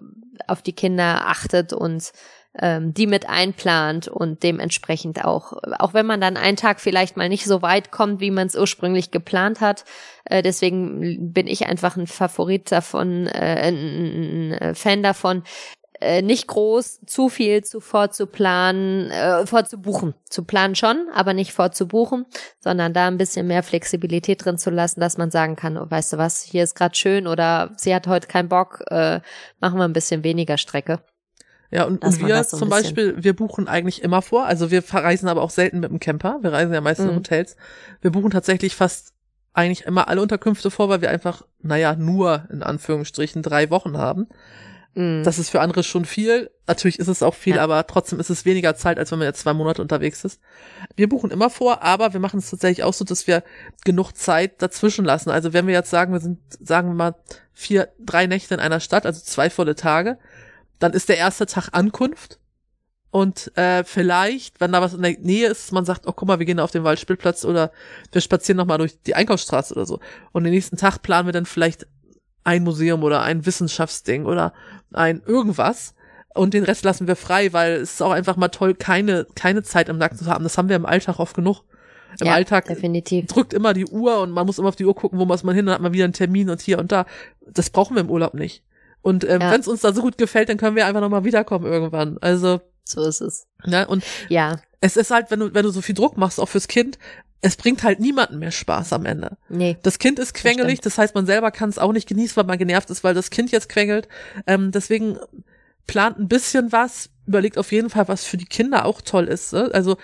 auf die Kinder achtet und ähm, die mit einplant und dementsprechend auch, auch wenn man dann einen Tag vielleicht mal nicht so weit kommt, wie man es ursprünglich geplant hat. Äh, deswegen bin ich einfach ein Favorit davon, äh, ein, ein Fan davon, äh, nicht groß, zu viel zu vorzuplanen, äh, vorzubuchen. Zu planen schon, aber nicht vorzubuchen, sondern da ein bisschen mehr Flexibilität drin zu lassen, dass man sagen kann, oh, weißt du was, hier ist gerade schön oder sie hat heute keinen Bock, äh, machen wir ein bisschen weniger Strecke. Ja, und, und wir so zum Beispiel, wir buchen eigentlich immer vor. Also wir verreisen aber auch selten mit dem Camper. Wir reisen ja meistens in Mhm. Hotels. Wir buchen tatsächlich fast eigentlich immer alle Unterkünfte vor, weil wir einfach, naja, nur in Anführungsstrichen drei Wochen haben. Mm. Das ist für andere schon viel. Natürlich ist es auch viel, Ja. aber trotzdem ist es weniger Zeit, als wenn man jetzt zwei Monate unterwegs ist. Wir buchen immer vor, aber wir machen es tatsächlich auch so, dass wir genug Zeit dazwischen lassen. Also wenn wir jetzt sagen, wir sind, sagen wir mal, vier, drei Nächte in einer Stadt, also zwei volle Tage, dann ist der erste Tag Ankunft. Und äh, vielleicht, wenn da was in der Nähe ist, man sagt, oh guck mal, wir gehen auf den Waldspielplatz oder wir spazieren nochmal durch die Einkaufsstraße oder so. Und den nächsten Tag planen wir dann vielleicht ein Museum oder ein Wissenschaftsding oder ein irgendwas. Und den Rest lassen wir frei, weil es ist auch einfach mal toll, keine, keine Zeit im Nacken zu haben. Das haben wir im Alltag oft genug. Im ja, Alltag definitiv. drückt immer die Uhr und man muss immer auf die Uhr gucken, wo muss man hin, dann hat man wieder einen Termin und hier und da. Das brauchen wir im Urlaub nicht. Und ähm, Ja. wenn es uns da so gut gefällt, dann können wir einfach nochmal wiederkommen irgendwann. Also, So ist es. ne, und Ja, es ist halt, wenn du, wenn du so viel Druck machst, auch fürs Kind, es bringt halt niemanden mehr Spaß am Ende. nee. Das Kind ist quengelig, das heißt, man selber kann es auch nicht genießen, weil man genervt ist, weil das Kind jetzt quengelt. Ähm, deswegen plant ein bisschen was, überlegt auf jeden Fall, was für die Kinder auch toll ist. Ne? Also,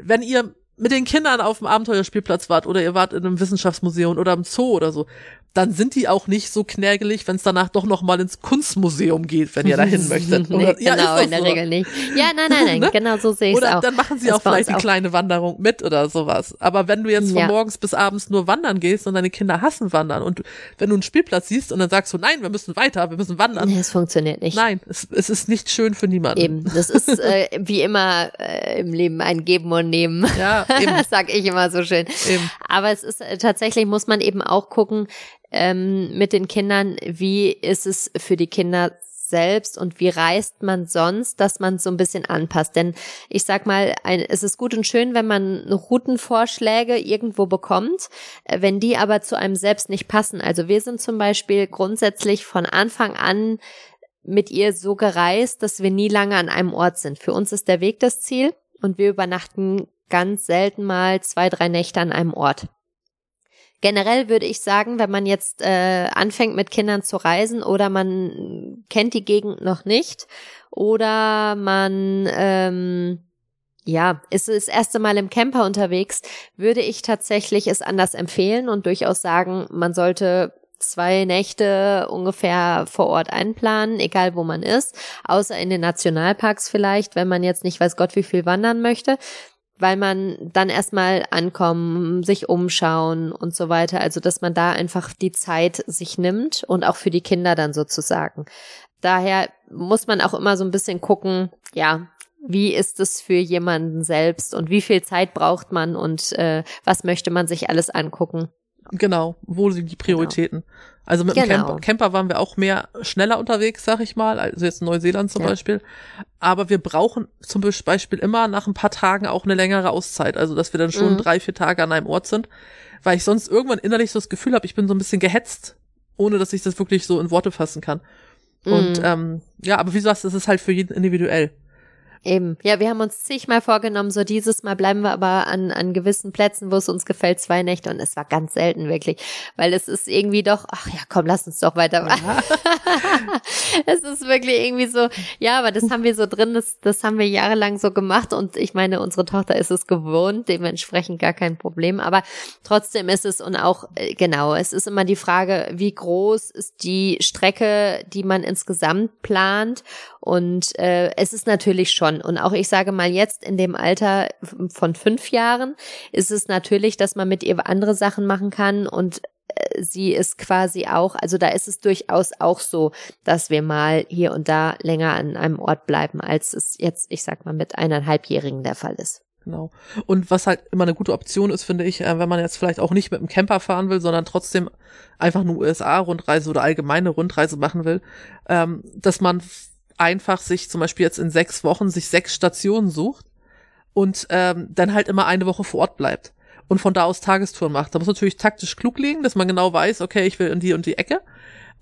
wenn ihr mit den Kindern auf dem Abenteuerspielplatz wart oder ihr wart in einem Wissenschaftsmuseum oder im Zoo oder so, dann sind die auch nicht so knärgelig, wenn es danach doch noch mal ins Kunstmuseum geht, wenn ihr dahin möchtet. nee, Oder, ja, genau, in der so. Regel nicht. Ja, nein, nein, nein, Ne? genau so sehe ich es Oder auch. dann machen sie Das auch vielleicht die auch. kleine Wanderung mit oder sowas. Aber wenn du jetzt von Ja. morgens bis abends nur wandern gehst und deine Kinder hassen wandern und wenn du einen Spielplatz siehst und dann sagst du, nein, wir müssen weiter, wir müssen wandern. Nee, es funktioniert nicht. Nein, es, es ist nicht schön für niemanden. Eben, das ist äh, wie immer äh, im Leben ein Geben und Nehmen. Ja, eben. das sag ich immer so schön. Eben. Aber es ist äh, tatsächlich, muss man eben auch gucken ähm, mit den Kindern, wie ist es für die Kinder selbst und wie reist man sonst, dass man so ein bisschen anpasst. Denn ich sag mal, ein, es ist gut und schön, wenn man Routenvorschläge irgendwo bekommt, äh, wenn die aber zu einem selbst nicht passen. Also wir sind zum Beispiel grundsätzlich von Anfang an mit ihr so gereist, dass wir nie lange an einem Ort sind. Für uns ist der Weg das Ziel und wir übernachten ganz selten mal zwei, drei Nächte an einem Ort. Generell würde ich sagen, wenn man jetzt äh, anfängt mit Kindern zu reisen oder man kennt die Gegend noch nicht oder man ähm, ja, ist das erste Mal im Camper unterwegs, würde ich tatsächlich es anders empfehlen und durchaus sagen, man sollte zwei Nächte ungefähr vor Ort einplanen, egal wo man ist, außer in den Nationalparks vielleicht, wenn man jetzt nicht weiß Gott wie viel wandern möchte. Weil man dann erstmal ankommen, sich umschauen und so weiter. Also, dass man da einfach die Zeit sich nimmt und auch für die Kinder dann sozusagen. Daher muss man auch immer so ein bisschen gucken, ja, wie ist es für jemanden selbst und wie viel Zeit braucht man und äh, was möchte man sich alles angucken. Genau, wo sind die Prioritäten? Genau. Also mit dem Genau. Camper, Camper waren wir auch mehr schneller unterwegs, sag ich mal, also jetzt in Neuseeland zum Ja. Beispiel. Aber wir brauchen zum Beispiel immer nach ein paar Tagen auch eine längere Auszeit, also dass wir dann schon Mhm. drei, vier Tage an einem Ort sind, weil ich sonst irgendwann innerlich so das Gefühl habe, ich bin so ein bisschen gehetzt, ohne dass ich das wirklich so in Worte fassen kann. Und Mhm. ähm, ja, aber wie du sagst, es ist halt für jeden individuell. Eben. Ja, wir haben uns zigmal vorgenommen, so dieses Mal bleiben wir aber an, an gewissen Plätzen, wo es uns gefällt, zwei Nächte und es war ganz selten wirklich, weil es ist irgendwie doch, ach ja, komm, lass uns doch weitermachen. es ist wirklich irgendwie so, ja, aber das haben wir so drin, das, das haben wir jahrelang so gemacht und ich meine, unsere Tochter ist es gewohnt, dementsprechend gar kein Problem, aber trotzdem ist es und auch, äh, genau, es ist immer die Frage, wie groß ist die Strecke, die man insgesamt plant und äh, es ist natürlich schon, und auch ich sage mal jetzt in dem Alter von fünf Jahren, ist es natürlich, dass man mit ihr andere Sachen machen kann und äh, sie ist quasi auch, also da ist es durchaus auch so, dass wir mal hier und da länger an einem Ort bleiben, als es jetzt, ich sag mal, mit eineinhalbjährigen der Fall ist. Genau. Und was halt immer eine gute Option ist, finde ich, äh, wenn man jetzt vielleicht auch nicht mit dem Camper fahren will, sondern trotzdem einfach eine USA-Rundreise oder allgemeine Rundreise machen will, ähm, dass man einfach sich zum Beispiel jetzt in sechs Wochen sich sechs Stationen sucht und ähm, dann halt immer eine Woche vor Ort bleibt und von da aus Tagestouren macht. Da muss natürlich taktisch klug liegen, dass man genau weiß, okay, ich will in die und die Ecke.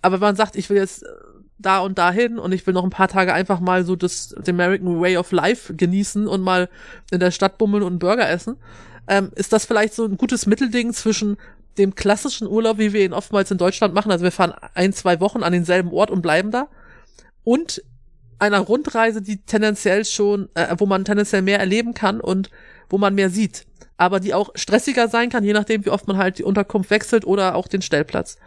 Aber wenn man sagt, ich will jetzt äh, da und dahin und ich will noch ein paar Tage einfach mal so das den American Way of Life genießen und mal in der Stadt bummeln und Burger essen, ähm, ist das vielleicht so ein gutes Mittelding zwischen dem klassischen Urlaub, wie wir ihn oftmals in Deutschland machen. Also wir fahren ein, zwei Wochen an denselben Ort und bleiben da. Und einer Rundreise, die tendenziell schon, äh, wo man tendenziell mehr erleben kann und wo man mehr sieht. Aber die auch stressiger sein kann, je nachdem, wie oft man halt die Unterkunft wechselt oder auch den Stellplatz.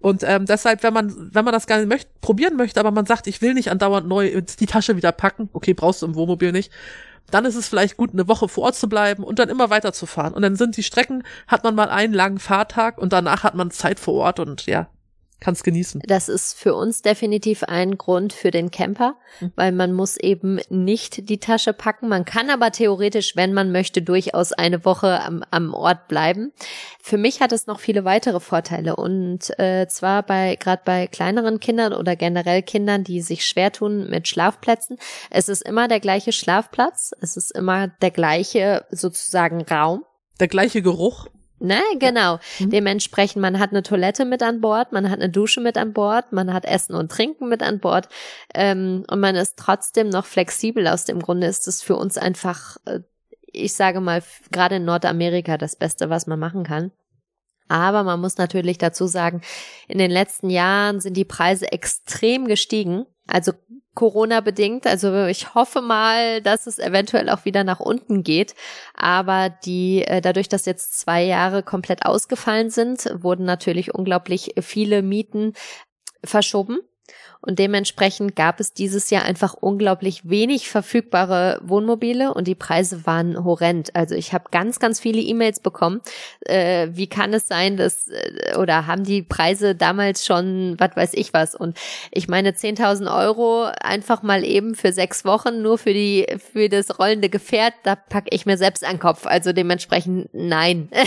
Und ähm, deshalb, wenn man, wenn man das gerne möchte, probieren möchte, aber man sagt, ich will nicht andauernd neu die Tasche wieder packen, okay, brauchst du im Wohnmobil nicht, dann ist es vielleicht gut, eine Woche vor Ort zu bleiben und dann immer weiterzufahren. Und dann sind die Strecken, hat man mal einen langen Fahrtag und danach hat man Zeit vor Ort und ja, kann es genießen. Das ist für uns definitiv ein Grund für den Camper, Mhm. weil man muss eben nicht die Tasche packen. Man kann aber theoretisch, wenn man möchte, durchaus eine Woche am, am Ort bleiben. Für mich hat es noch viele weitere Vorteile und äh, zwar bei gerade bei kleineren Kindern oder generell Kindern, die sich schwer tun mit Schlafplätzen. Es ist immer der gleiche Schlafplatz, es ist immer der gleiche sozusagen Raum. Der gleiche Geruch. Ne, genau. Mhm. Dementsprechend, man hat eine Toilette mit an Bord, man hat eine Dusche mit an Bord, man hat Essen und Trinken mit an Bord ähm, und man ist trotzdem noch flexibel. Aus dem Grunde ist es für uns einfach, äh, ich sage mal, gerade in Nordamerika das Beste, was man machen kann. Aber man muss natürlich dazu sagen, in den letzten Jahren sind die Preise extrem gestiegen. Also Corona bedingt. Also ich hoffe mal, dass es eventuell auch wieder nach unten geht. Aber die, äh, dadurch, dass jetzt zwei Jahre komplett ausgefallen sind, wurden natürlich unglaublich viele Mieten verschoben. Und dementsprechend gab es dieses Jahr einfach unglaublich wenig verfügbare Wohnmobile und die Preise waren horrend. Also ich habe ganz, ganz viele E-Mails bekommen. Äh, wie kann es sein, dass äh, oder haben die Preise damals schon, was weiß ich was? Und ich meine 10.000 Euro einfach mal eben für sechs Wochen nur für die für das rollende Gefährt, da packe ich mir selbst an Kopf. Also dementsprechend nein.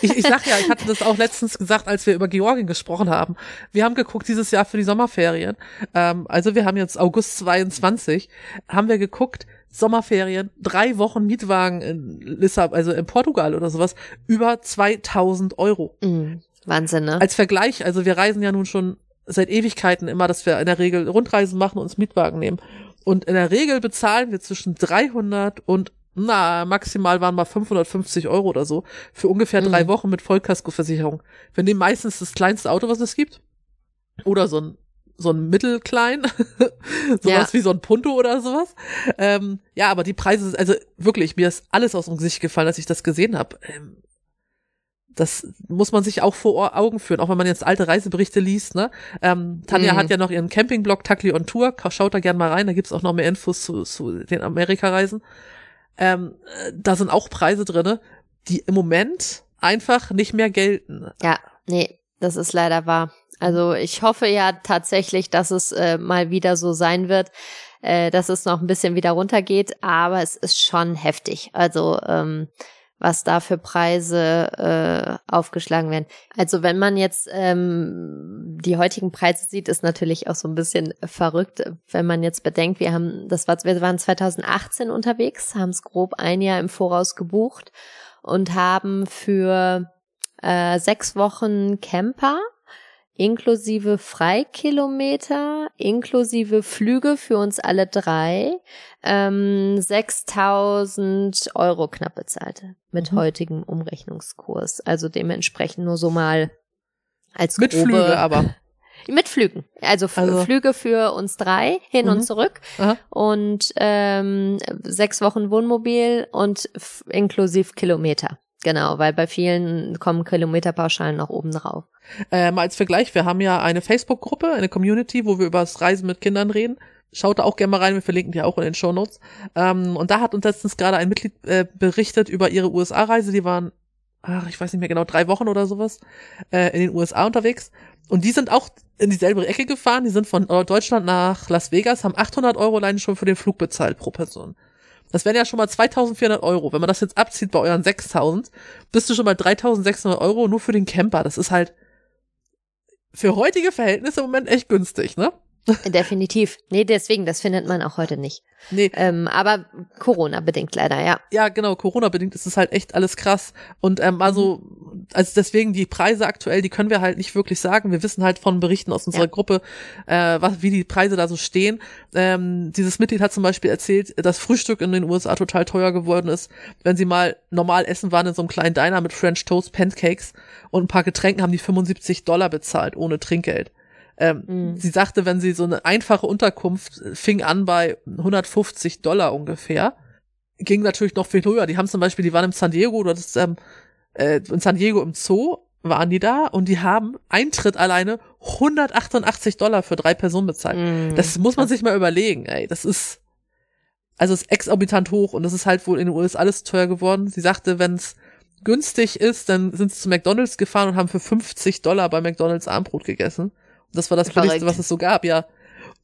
Ich, ich sag ja, ich hatte das auch letztens gesagt, als wir über Georgien gesprochen haben. Wir haben geguckt dieses Jahr für die Sommerferien. Ähm, also wir haben jetzt August 22, haben wir geguckt, Sommerferien, drei Wochen Mietwagen in Lissabon, also in Portugal oder sowas, über 2000 Euro. Mm, Wahnsinn, ne? Als Vergleich, also wir reisen ja nun schon seit Ewigkeiten immer, dass wir in der Regel Rundreisen machen und uns Mietwagen nehmen. Und in der Regel bezahlen wir zwischen 300 und na, maximal waren mal 550 Euro oder so für ungefähr drei Mhm. Wochen mit Vollkaskoversicherung. Wir nehmen meistens das kleinste Auto, was es gibt. Oder so ein, so ein mittelklein. sowas Ja. wie so ein Punto oder sowas. Ähm, ja, aber die Preise, also wirklich, mir ist alles aus dem Gesicht gefallen, als ich das gesehen habe. Ähm, das muss man sich auch vor Augen führen, auch wenn man jetzt alte Reiseberichte liest. Ne? Ähm, Tanja Mhm. hat ja noch ihren Campingblog Takli on Tour. Schaut da gern mal rein, da gibt's auch noch mehr Infos zu, zu den Amerikareisen. ähm, äh, da sind auch Preise drinne, die im Moment einfach nicht mehr gelten. Ja, nee, das ist leider wahr. Also ich hoffe ja tatsächlich, dass es äh, mal wieder so sein wird, äh, dass es noch ein bisschen wieder runtergeht, aber es ist schon heftig. Also ähm, was da für Preise äh, aufgeschlagen werden. Also wenn man jetzt ähm, die heutigen Preise sieht, ist natürlich auch so ein bisschen verrückt, wenn man jetzt bedenkt, wir haben, das war, wir waren 2018 unterwegs, haben es grob ein Jahr im Voraus gebucht und haben für äh, sechs Wochen Camper inklusive Freikilometer, inklusive Flüge für uns alle drei, ähm, 6000 Euro knapp bezahlte mit mhm. heutigem Umrechnungskurs. Also dementsprechend nur so mal als Mit grobe, Flüge aber. Mit Flügen. Also, also, Flüge für uns drei hin mhm. und zurück. Aha. Und ähm, sechs Wochen Wohnmobil und inklusive Kilometer. Genau, weil bei vielen kommen Kilometerpauschalen noch oben drauf. Ähm, als Vergleich, wir haben ja eine Facebook-Gruppe, eine Community, wo wir über das Reisen mit Kindern reden. Schaut da auch gerne mal rein, wir verlinken die auch in den Show Notes. Ähm, und da hat uns letztens gerade ein Mitglied äh, berichtet über ihre USA-Reise. Die waren, ach, ich weiß nicht mehr genau, drei Wochen oder sowas äh, in den USA unterwegs. Und die sind auch in dieselbe Ecke gefahren. Die sind von Deutschland nach Las Vegas, haben 800 Euro allein schon für den Flug bezahlt pro Person. Das wären ja schon mal 2400 Euro. Wenn man das jetzt abzieht bei euren 6000, bist du schon mal 3600 Euro nur für den Camper. Das ist halt für heutige Verhältnisse im Moment echt günstig, ne? Definitiv. Nee, deswegen, das findet man auch heute nicht. Nee. Ähm, aber Corona-bedingt leider, ja. Ja, genau, Corona-bedingt ist es halt echt alles krass. Und ähm, also, also deswegen die Preise aktuell, die können wir halt nicht wirklich sagen. Wir wissen halt von Berichten aus unserer ja. Gruppe, äh, was, wie die Preise da so stehen. Ähm, dieses Mitglied hat zum Beispiel erzählt, dass Frühstück in den USA total teuer geworden ist. Wenn sie mal normal essen waren in so einem kleinen Diner mit French Toast, Pancakes und ein paar Getränken, haben die 75 Dollar bezahlt, ohne Trinkgeld. Ähm, mhm. Sie sagte, wenn sie so eine einfache Unterkunft fing an bei 150 Dollar ungefähr, ging natürlich noch viel höher. Die haben zum Beispiel, die waren in San Diego oder das, ähm, äh, in San Diego im Zoo waren die da und die haben Eintritt alleine 188 Dollar für drei Personen bezahlt. Mhm. Das muss man sich mal überlegen, ey. Das ist, also ist exorbitant hoch und das ist halt wohl in den USA alles teuer geworden. Sie sagte, wenn es günstig ist, dann sind sie zu McDonalds gefahren und haben für 50 Dollar bei McDonalds Armbrot gegessen. Das war das Billigste, was es so gab, ja.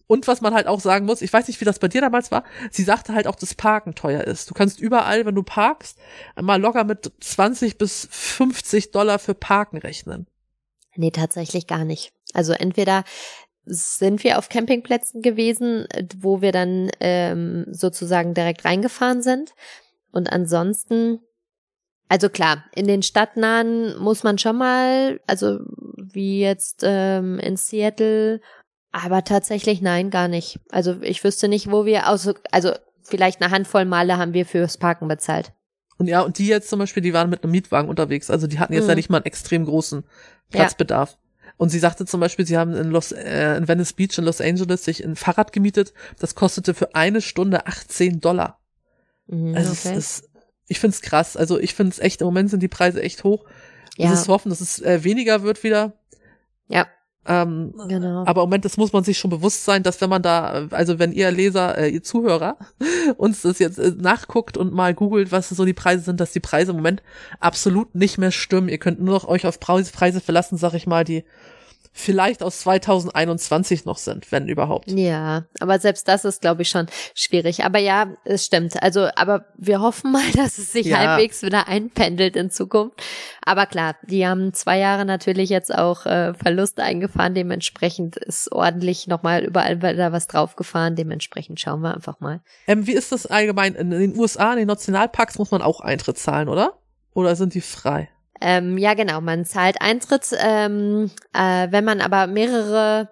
Und was man halt auch sagen muss, ich weiß nicht, wie das bei dir damals war, sie sagte halt auch, dass Parken teuer ist. Du kannst überall, wenn du parkst, mal locker mit 20 bis 50 Dollar für Parken rechnen. Nee, tatsächlich gar nicht. Also entweder sind wir auf Campingplätzen gewesen, wo wir dann ähm, sozusagen direkt reingefahren sind. Und ansonsten also klar, in den stadtnahen muss man schon mal, also wie jetzt ähm, in Seattle, aber tatsächlich nein, gar nicht. Also ich wüsste nicht, wo wir, also, also vielleicht eine Handvoll Male haben wir fürs Parken bezahlt. Und ja, und die jetzt zum Beispiel, die waren mit einem Mietwagen unterwegs, also die hatten jetzt mhm. ja nicht mal einen extrem großen Platzbedarf. Ja. Und sie sagte zum Beispiel, sie haben in Los, äh, in Venice Beach in Los Angeles sich ein Fahrrad gemietet. Das kostete für eine Stunde 18 Dollar. Mhm, also okay. es ist ich find's krass. Also ich find's echt, im Moment sind die Preise echt hoch. Ja. Es ist hoffen, dass es äh, weniger wird wieder. Ja. Ähm, genau. Aber im Moment, das muss man sich schon bewusst sein, dass wenn man da, also wenn ihr Leser, äh, ihr Zuhörer uns das jetzt äh, nachguckt und mal googelt, was so die Preise sind, dass die Preise im Moment absolut nicht mehr stimmen. Ihr könnt nur noch euch auf Preise, Preise verlassen, sag ich mal, die vielleicht aus 2021 noch sind, wenn überhaupt. Ja, aber selbst das ist, glaube ich, schon schwierig. Aber ja, es stimmt. Also, aber wir hoffen mal, dass es sich ja. halbwegs wieder einpendelt in Zukunft. Aber klar, die haben zwei Jahre natürlich jetzt auch äh, Verluste eingefahren. Dementsprechend ist ordentlich nochmal überall wieder was draufgefahren. Dementsprechend schauen wir einfach mal. Ähm, wie ist das allgemein? In den USA, in den Nationalparks muss man auch Eintritt zahlen, oder? Oder sind die frei? Ähm, ja, genau, man zahlt Eintritt. Ähm, äh, wenn man aber mehrere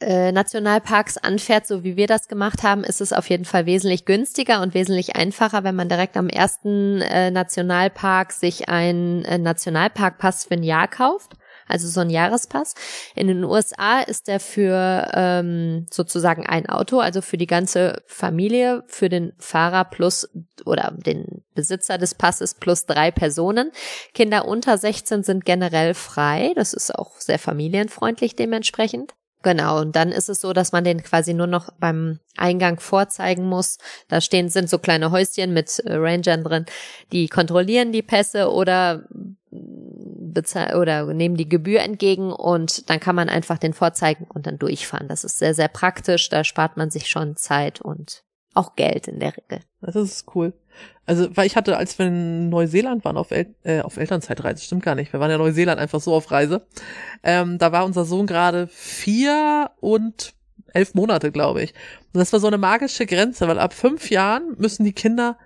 äh, Nationalparks anfährt, so wie wir das gemacht haben, ist es auf jeden Fall wesentlich günstiger und wesentlich einfacher, wenn man direkt am ersten äh, Nationalpark sich einen äh, Nationalparkpass für ein Jahr kauft also so ein Jahrespass. In den USA ist der für ähm, sozusagen ein Auto, also für die ganze Familie, für den Fahrer plus oder den Besitzer des Passes plus drei Personen. Kinder unter 16 sind generell frei. Das ist auch sehr familienfreundlich dementsprechend. Genau, und dann ist es so, dass man den quasi nur noch beim Eingang vorzeigen muss. Da stehen, sind so kleine Häuschen mit äh, Rangern drin, die kontrollieren die Pässe oder oder nehmen die Gebühr entgegen und dann kann man einfach den vorzeigen und dann durchfahren. Das ist sehr, sehr praktisch. Da spart man sich schon Zeit und auch Geld in der Regel. Das ist cool. Also, weil ich hatte, als wir in Neuseeland waren auf, El äh, auf Elternzeitreise, stimmt gar nicht. Wir waren in Neuseeland einfach so auf Reise. Ähm, da war unser Sohn gerade vier und elf Monate, glaube ich. Und das war so eine magische Grenze, weil ab fünf Jahren müssen die Kinder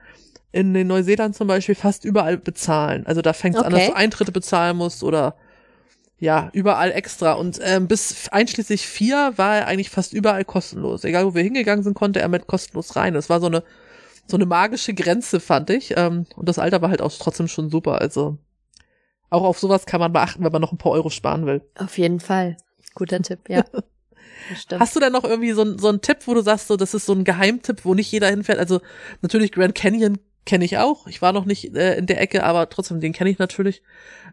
in den Neuseeland zum Beispiel fast überall bezahlen. Also da fängt es okay. an, dass du Eintritte bezahlen musst oder ja, überall extra. Und ähm, bis einschließlich vier war er eigentlich fast überall kostenlos. Egal wo wir hingegangen sind, konnte er mit kostenlos rein. Das war so eine so eine magische Grenze, fand ich. Ähm, und das Alter war halt auch trotzdem schon super. Also auch auf sowas kann man beachten, wenn man noch ein paar Euro sparen will. Auf jeden Fall. Guter Tipp, ja. Hast du denn noch irgendwie so, so einen Tipp, wo du sagst, so, das ist so ein Geheimtipp, wo nicht jeder hinfährt? Also natürlich Grand Canyon kenne ich auch. Ich war noch nicht äh, in der Ecke, aber trotzdem, den kenne ich natürlich.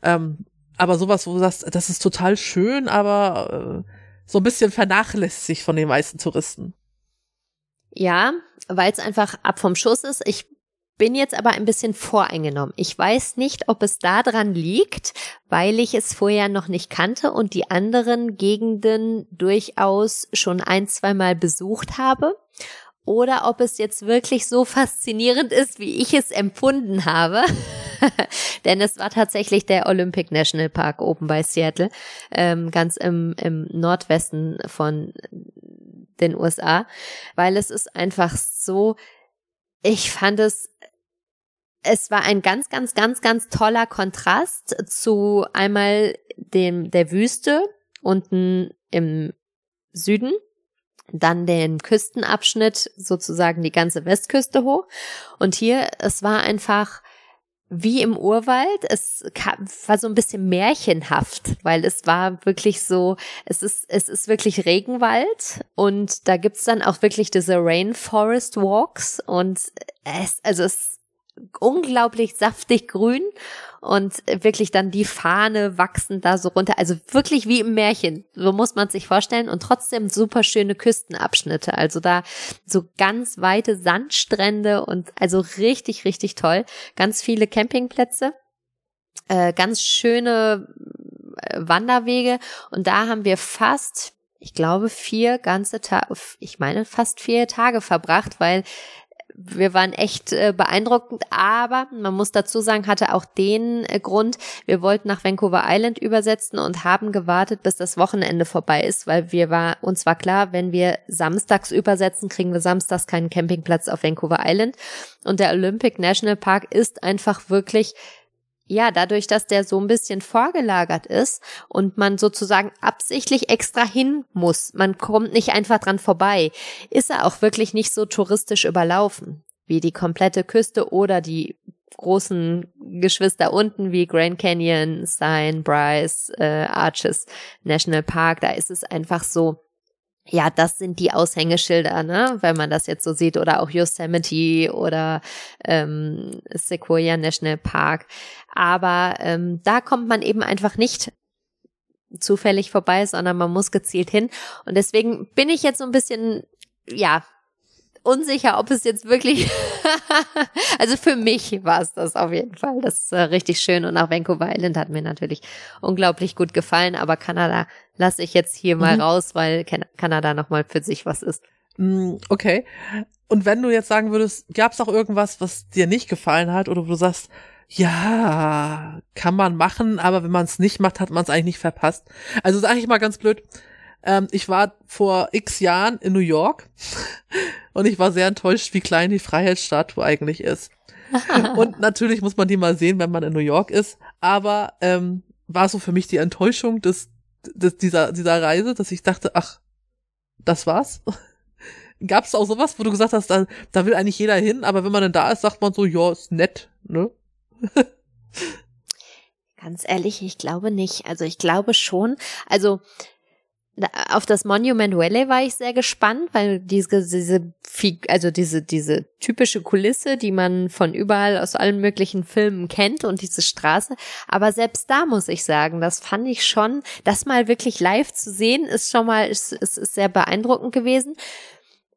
Ähm, aber sowas, wo du sagst, das ist total schön, aber äh, so ein bisschen vernachlässigt von den meisten Touristen. Ja, weil es einfach ab vom Schuss ist. Ich bin jetzt aber ein bisschen voreingenommen. Ich weiß nicht, ob es daran liegt, weil ich es vorher noch nicht kannte und die anderen Gegenden durchaus schon ein, zwei Mal besucht habe oder ob es jetzt wirklich so faszinierend ist, wie ich es empfunden habe. Denn es war tatsächlich der Olympic National Park oben bei Seattle, ähm, ganz im, im Nordwesten von den USA, weil es ist einfach so, ich fand es es war ein ganz, ganz, ganz, ganz toller Kontrast zu einmal dem, der Wüste unten im Süden dann den Küstenabschnitt, sozusagen die ganze Westküste hoch. Und hier, es war einfach wie im Urwald. Es war so ein bisschen märchenhaft, weil es war wirklich so, es ist, es ist wirklich Regenwald und da gibt's dann auch wirklich diese Rainforest Walks und es, also es unglaublich saftig grün und wirklich dann die Fahne wachsen da so runter. Also wirklich wie im Märchen. So muss man sich vorstellen und trotzdem super schöne Küstenabschnitte. Also da so ganz weite Sandstrände und also richtig, richtig toll. Ganz viele Campingplätze. Äh, ganz schöne äh, Wanderwege und da haben wir fast ich glaube, vier ganze Tage, ich meine fast vier Tage verbracht, weil wir waren echt äh, beeindruckend, aber man muss dazu sagen, hatte auch den äh, Grund, wir wollten nach Vancouver Island übersetzen und haben gewartet, bis das Wochenende vorbei ist, weil wir war, uns war klar, wenn wir samstags übersetzen, kriegen wir samstags keinen Campingplatz auf Vancouver Island. Und der Olympic National Park ist einfach wirklich ja, dadurch, dass der so ein bisschen vorgelagert ist und man sozusagen absichtlich extra hin muss, man kommt nicht einfach dran vorbei, ist er auch wirklich nicht so touristisch überlaufen wie die komplette Küste oder die großen Geschwister unten wie Grand Canyon, Stein, Bryce, äh, Arches National Park. Da ist es einfach so, ja, das sind die Aushängeschilder, ne, wenn man das jetzt so sieht, oder auch Yosemite oder ähm, Sequoia National Park. Aber ähm, da kommt man eben einfach nicht zufällig vorbei, sondern man muss gezielt hin. Und deswegen bin ich jetzt so ein bisschen, ja, unsicher, ob es jetzt wirklich, also für mich war es das auf jeden Fall. Das ist äh, richtig schön und auch Vancouver Island hat mir natürlich unglaublich gut gefallen, aber Kanada lasse ich jetzt hier mal mhm. raus, weil Kanada nochmal für sich was ist. Mm, okay. Und wenn du jetzt sagen würdest, gab es auch irgendwas, was dir nicht gefallen hat oder du sagst, ja, kann man machen, aber wenn man es nicht macht, hat man es eigentlich nicht verpasst. Also sage ich mal ganz blöd, ähm, ich war vor x Jahren in New York und ich war sehr enttäuscht, wie klein die Freiheitsstatue eigentlich ist. und natürlich muss man die mal sehen, wenn man in New York ist. Aber ähm, war so für mich die Enttäuschung des, des dieser dieser Reise, dass ich dachte, ach, das war's. Gab es auch sowas, wo du gesagt hast, da, da will eigentlich jeder hin, aber wenn man dann da ist, sagt man so, ja, ist nett, ne? Ganz ehrlich, ich glaube nicht. Also ich glaube schon. Also auf das Monument Valley war ich sehr gespannt, weil diese, diese, also diese, diese typische Kulisse, die man von überall aus allen möglichen Filmen kennt und diese Straße. Aber selbst da muss ich sagen, das fand ich schon, das mal wirklich live zu sehen, ist schon mal, ist, ist, ist sehr beeindruckend gewesen.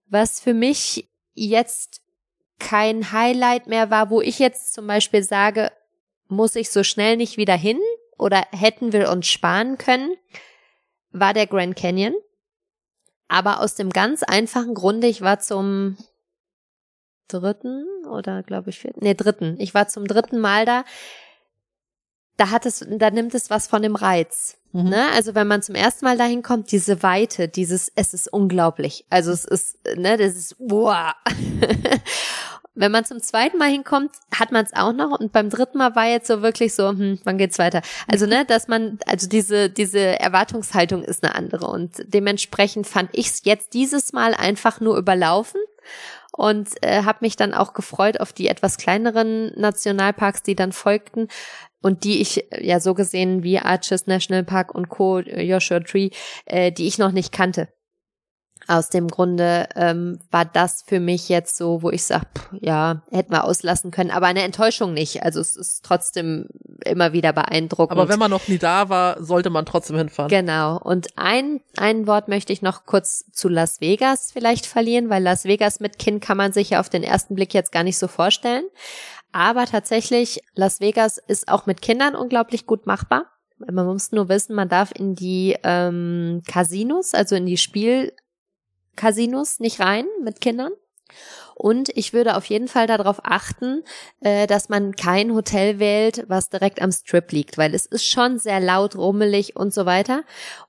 Was für mich jetzt kein Highlight mehr war, wo ich jetzt zum Beispiel sage, muss ich so schnell nicht wieder hin oder hätten wir uns sparen können war der Grand Canyon. Aber aus dem ganz einfachen Grunde, ich war zum dritten oder glaube ich vierten, nee, dritten. Ich war zum dritten Mal da. Da hat es, da nimmt es was von dem Reiz. Mhm. Ne? Also wenn man zum ersten Mal dahin kommt, diese Weite, dieses, es ist unglaublich. Also es ist, ne, das ist, wow. Wenn man zum zweiten Mal hinkommt, hat man es auch noch und beim dritten Mal war jetzt so wirklich so, hm, wann geht's weiter? Also ne, dass man, also diese diese Erwartungshaltung ist eine andere und dementsprechend fand ich es jetzt dieses Mal einfach nur überlaufen und äh, habe mich dann auch gefreut auf die etwas kleineren Nationalparks, die dann folgten und die ich ja so gesehen wie Arches National Park und Co. Joshua Tree, äh, die ich noch nicht kannte. Aus dem Grunde ähm, war das für mich jetzt so, wo ich sage, ja, hätten wir auslassen können, aber eine Enttäuschung nicht. Also es ist trotzdem immer wieder beeindruckend. Aber wenn man noch nie da war, sollte man trotzdem hinfahren. Genau. Und ein, ein Wort möchte ich noch kurz zu Las Vegas vielleicht verlieren, weil Las Vegas mit Kind kann man sich ja auf den ersten Blick jetzt gar nicht so vorstellen. Aber tatsächlich, Las Vegas ist auch mit Kindern unglaublich gut machbar. Man muss nur wissen, man darf in die ähm, Casinos, also in die Spiel Casinos nicht rein mit Kindern. Und ich würde auf jeden Fall darauf achten, äh, dass man kein Hotel wählt, was direkt am Strip liegt, weil es ist schon sehr laut, rummelig und so weiter.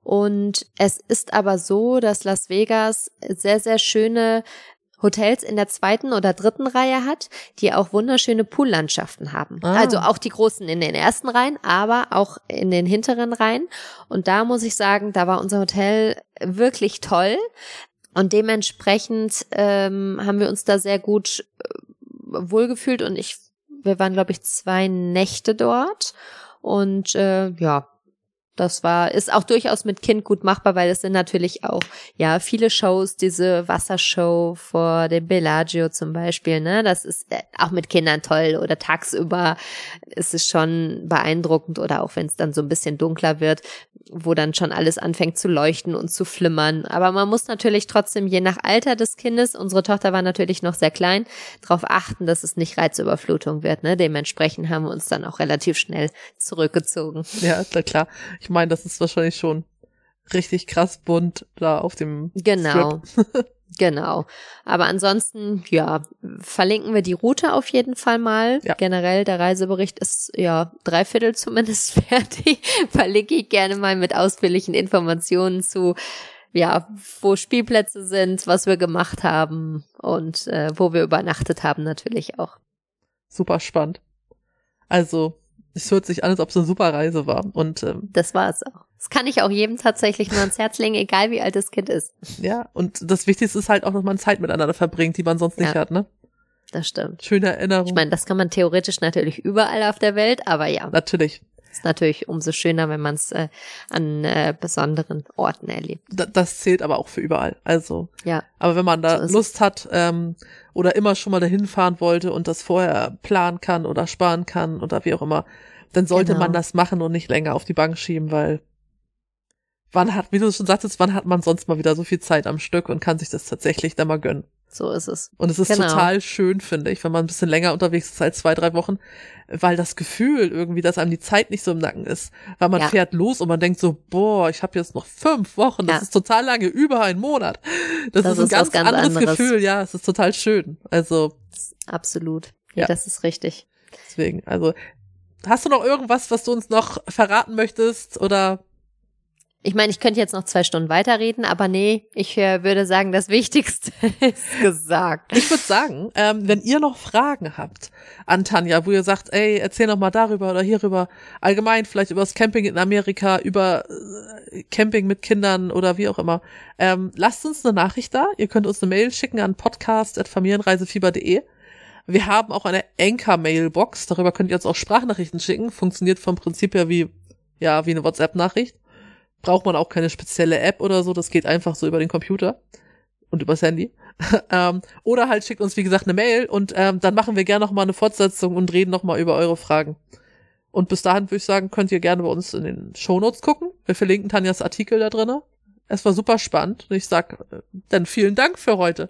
Und es ist aber so, dass Las Vegas sehr, sehr schöne Hotels in der zweiten oder dritten Reihe hat, die auch wunderschöne Poollandschaften haben. Ah. Also auch die großen in den ersten Reihen, aber auch in den hinteren Reihen. Und da muss ich sagen, da war unser Hotel wirklich toll. Und dementsprechend ähm, haben wir uns da sehr gut äh, wohlgefühlt und ich, wir waren, glaube ich, zwei Nächte dort. Und äh, ja, das war, ist auch durchaus mit Kind gut machbar, weil es sind natürlich auch, ja, viele Shows, diese Wassershow vor dem Bellagio zum Beispiel, ne, das ist äh, auch mit Kindern toll oder tagsüber ist es schon beeindruckend oder auch wenn es dann so ein bisschen dunkler wird, wo dann schon alles anfängt zu leuchten und zu flimmern. Aber man muss natürlich trotzdem je nach Alter des Kindes, unsere Tochter war natürlich noch sehr klein, darauf achten, dass es nicht Reizüberflutung wird, ne, dementsprechend haben wir uns dann auch relativ schnell zurückgezogen. Ja, klar. Ich meine, das ist wahrscheinlich schon richtig krass bunt da auf dem Genau. genau. Aber ansonsten, ja, verlinken wir die Route auf jeden Fall mal. Ja. Generell, der Reisebericht ist ja dreiviertel zumindest fertig. Verlinke ich gerne mal mit ausführlichen Informationen zu, ja, wo Spielplätze sind, was wir gemacht haben und äh, wo wir übernachtet haben natürlich auch. Super spannend. Also, es hört sich an, als ob es eine super Reise war. Und ähm, das war es auch. Das kann ich auch jedem tatsächlich nur ans Herz legen, egal wie alt das Kind ist. Ja, und das Wichtigste ist halt auch, dass man Zeit miteinander verbringt, die man sonst nicht ja, hat, ne? Das stimmt. Schöne Erinnerung. Ich meine, das kann man theoretisch natürlich überall auf der Welt, aber ja. Natürlich. Ist natürlich umso schöner, wenn man es äh, an äh, besonderen Orten erlebt. Da, das zählt aber auch für überall. Also. Ja. Aber wenn man da so Lust hat ähm, oder immer schon mal dahin fahren wollte und das vorher planen kann oder sparen kann oder wie auch immer, dann sollte genau. man das machen und nicht länger auf die Bank schieben, weil wann hat, wie du schon sagtest, wann hat man sonst mal wieder so viel Zeit am Stück und kann sich das tatsächlich dann mal gönnen. So ist es. Und es ist genau. total schön, finde ich, wenn man ein bisschen länger unterwegs ist als zwei, drei Wochen, weil das Gefühl irgendwie, dass einem die Zeit nicht so im Nacken ist. Weil man ja. fährt los und man denkt so, boah, ich habe jetzt noch fünf Wochen, das ja. ist total lange, über einen Monat. Das, das ist ein ist ganz, ganz anderes, anderes, Gefühl, ja, es ist total schön. Also. Absolut. Ja, das ist richtig. Deswegen, also, hast du noch irgendwas, was du uns noch verraten möchtest oder? Ich meine, ich könnte jetzt noch zwei Stunden weiterreden, aber nee, ich äh, würde sagen, das Wichtigste ist gesagt. Ich würde sagen, ähm, wenn ihr noch Fragen habt an Tanja, wo ihr sagt, ey, erzähl noch mal darüber oder hierüber, allgemein vielleicht über das Camping in Amerika, über äh, Camping mit Kindern oder wie auch immer, ähm, lasst uns eine Nachricht da. Ihr könnt uns eine Mail schicken an podcast.familienreisefieber.de. Wir haben auch eine Anchor-Mailbox, darüber könnt ihr uns auch Sprachnachrichten schicken. Funktioniert vom Prinzip her wie, ja, wie eine WhatsApp-Nachricht braucht man auch keine spezielle App oder so, das geht einfach so über den Computer und übers Handy. ähm, oder halt schickt uns, wie gesagt, eine Mail und ähm, dann machen wir gerne noch mal eine Fortsetzung und reden noch mal über eure Fragen. Und bis dahin würde ich sagen, könnt ihr gerne bei uns in den Shownotes gucken. Wir verlinken Tanjas Artikel da drinne. Es war super spannend und ich sag äh, dann vielen Dank für heute.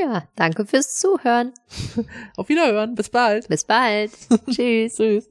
Ja, danke fürs Zuhören. Auf Wiederhören. Bis bald. Bis bald. Tschüss. Tschüss.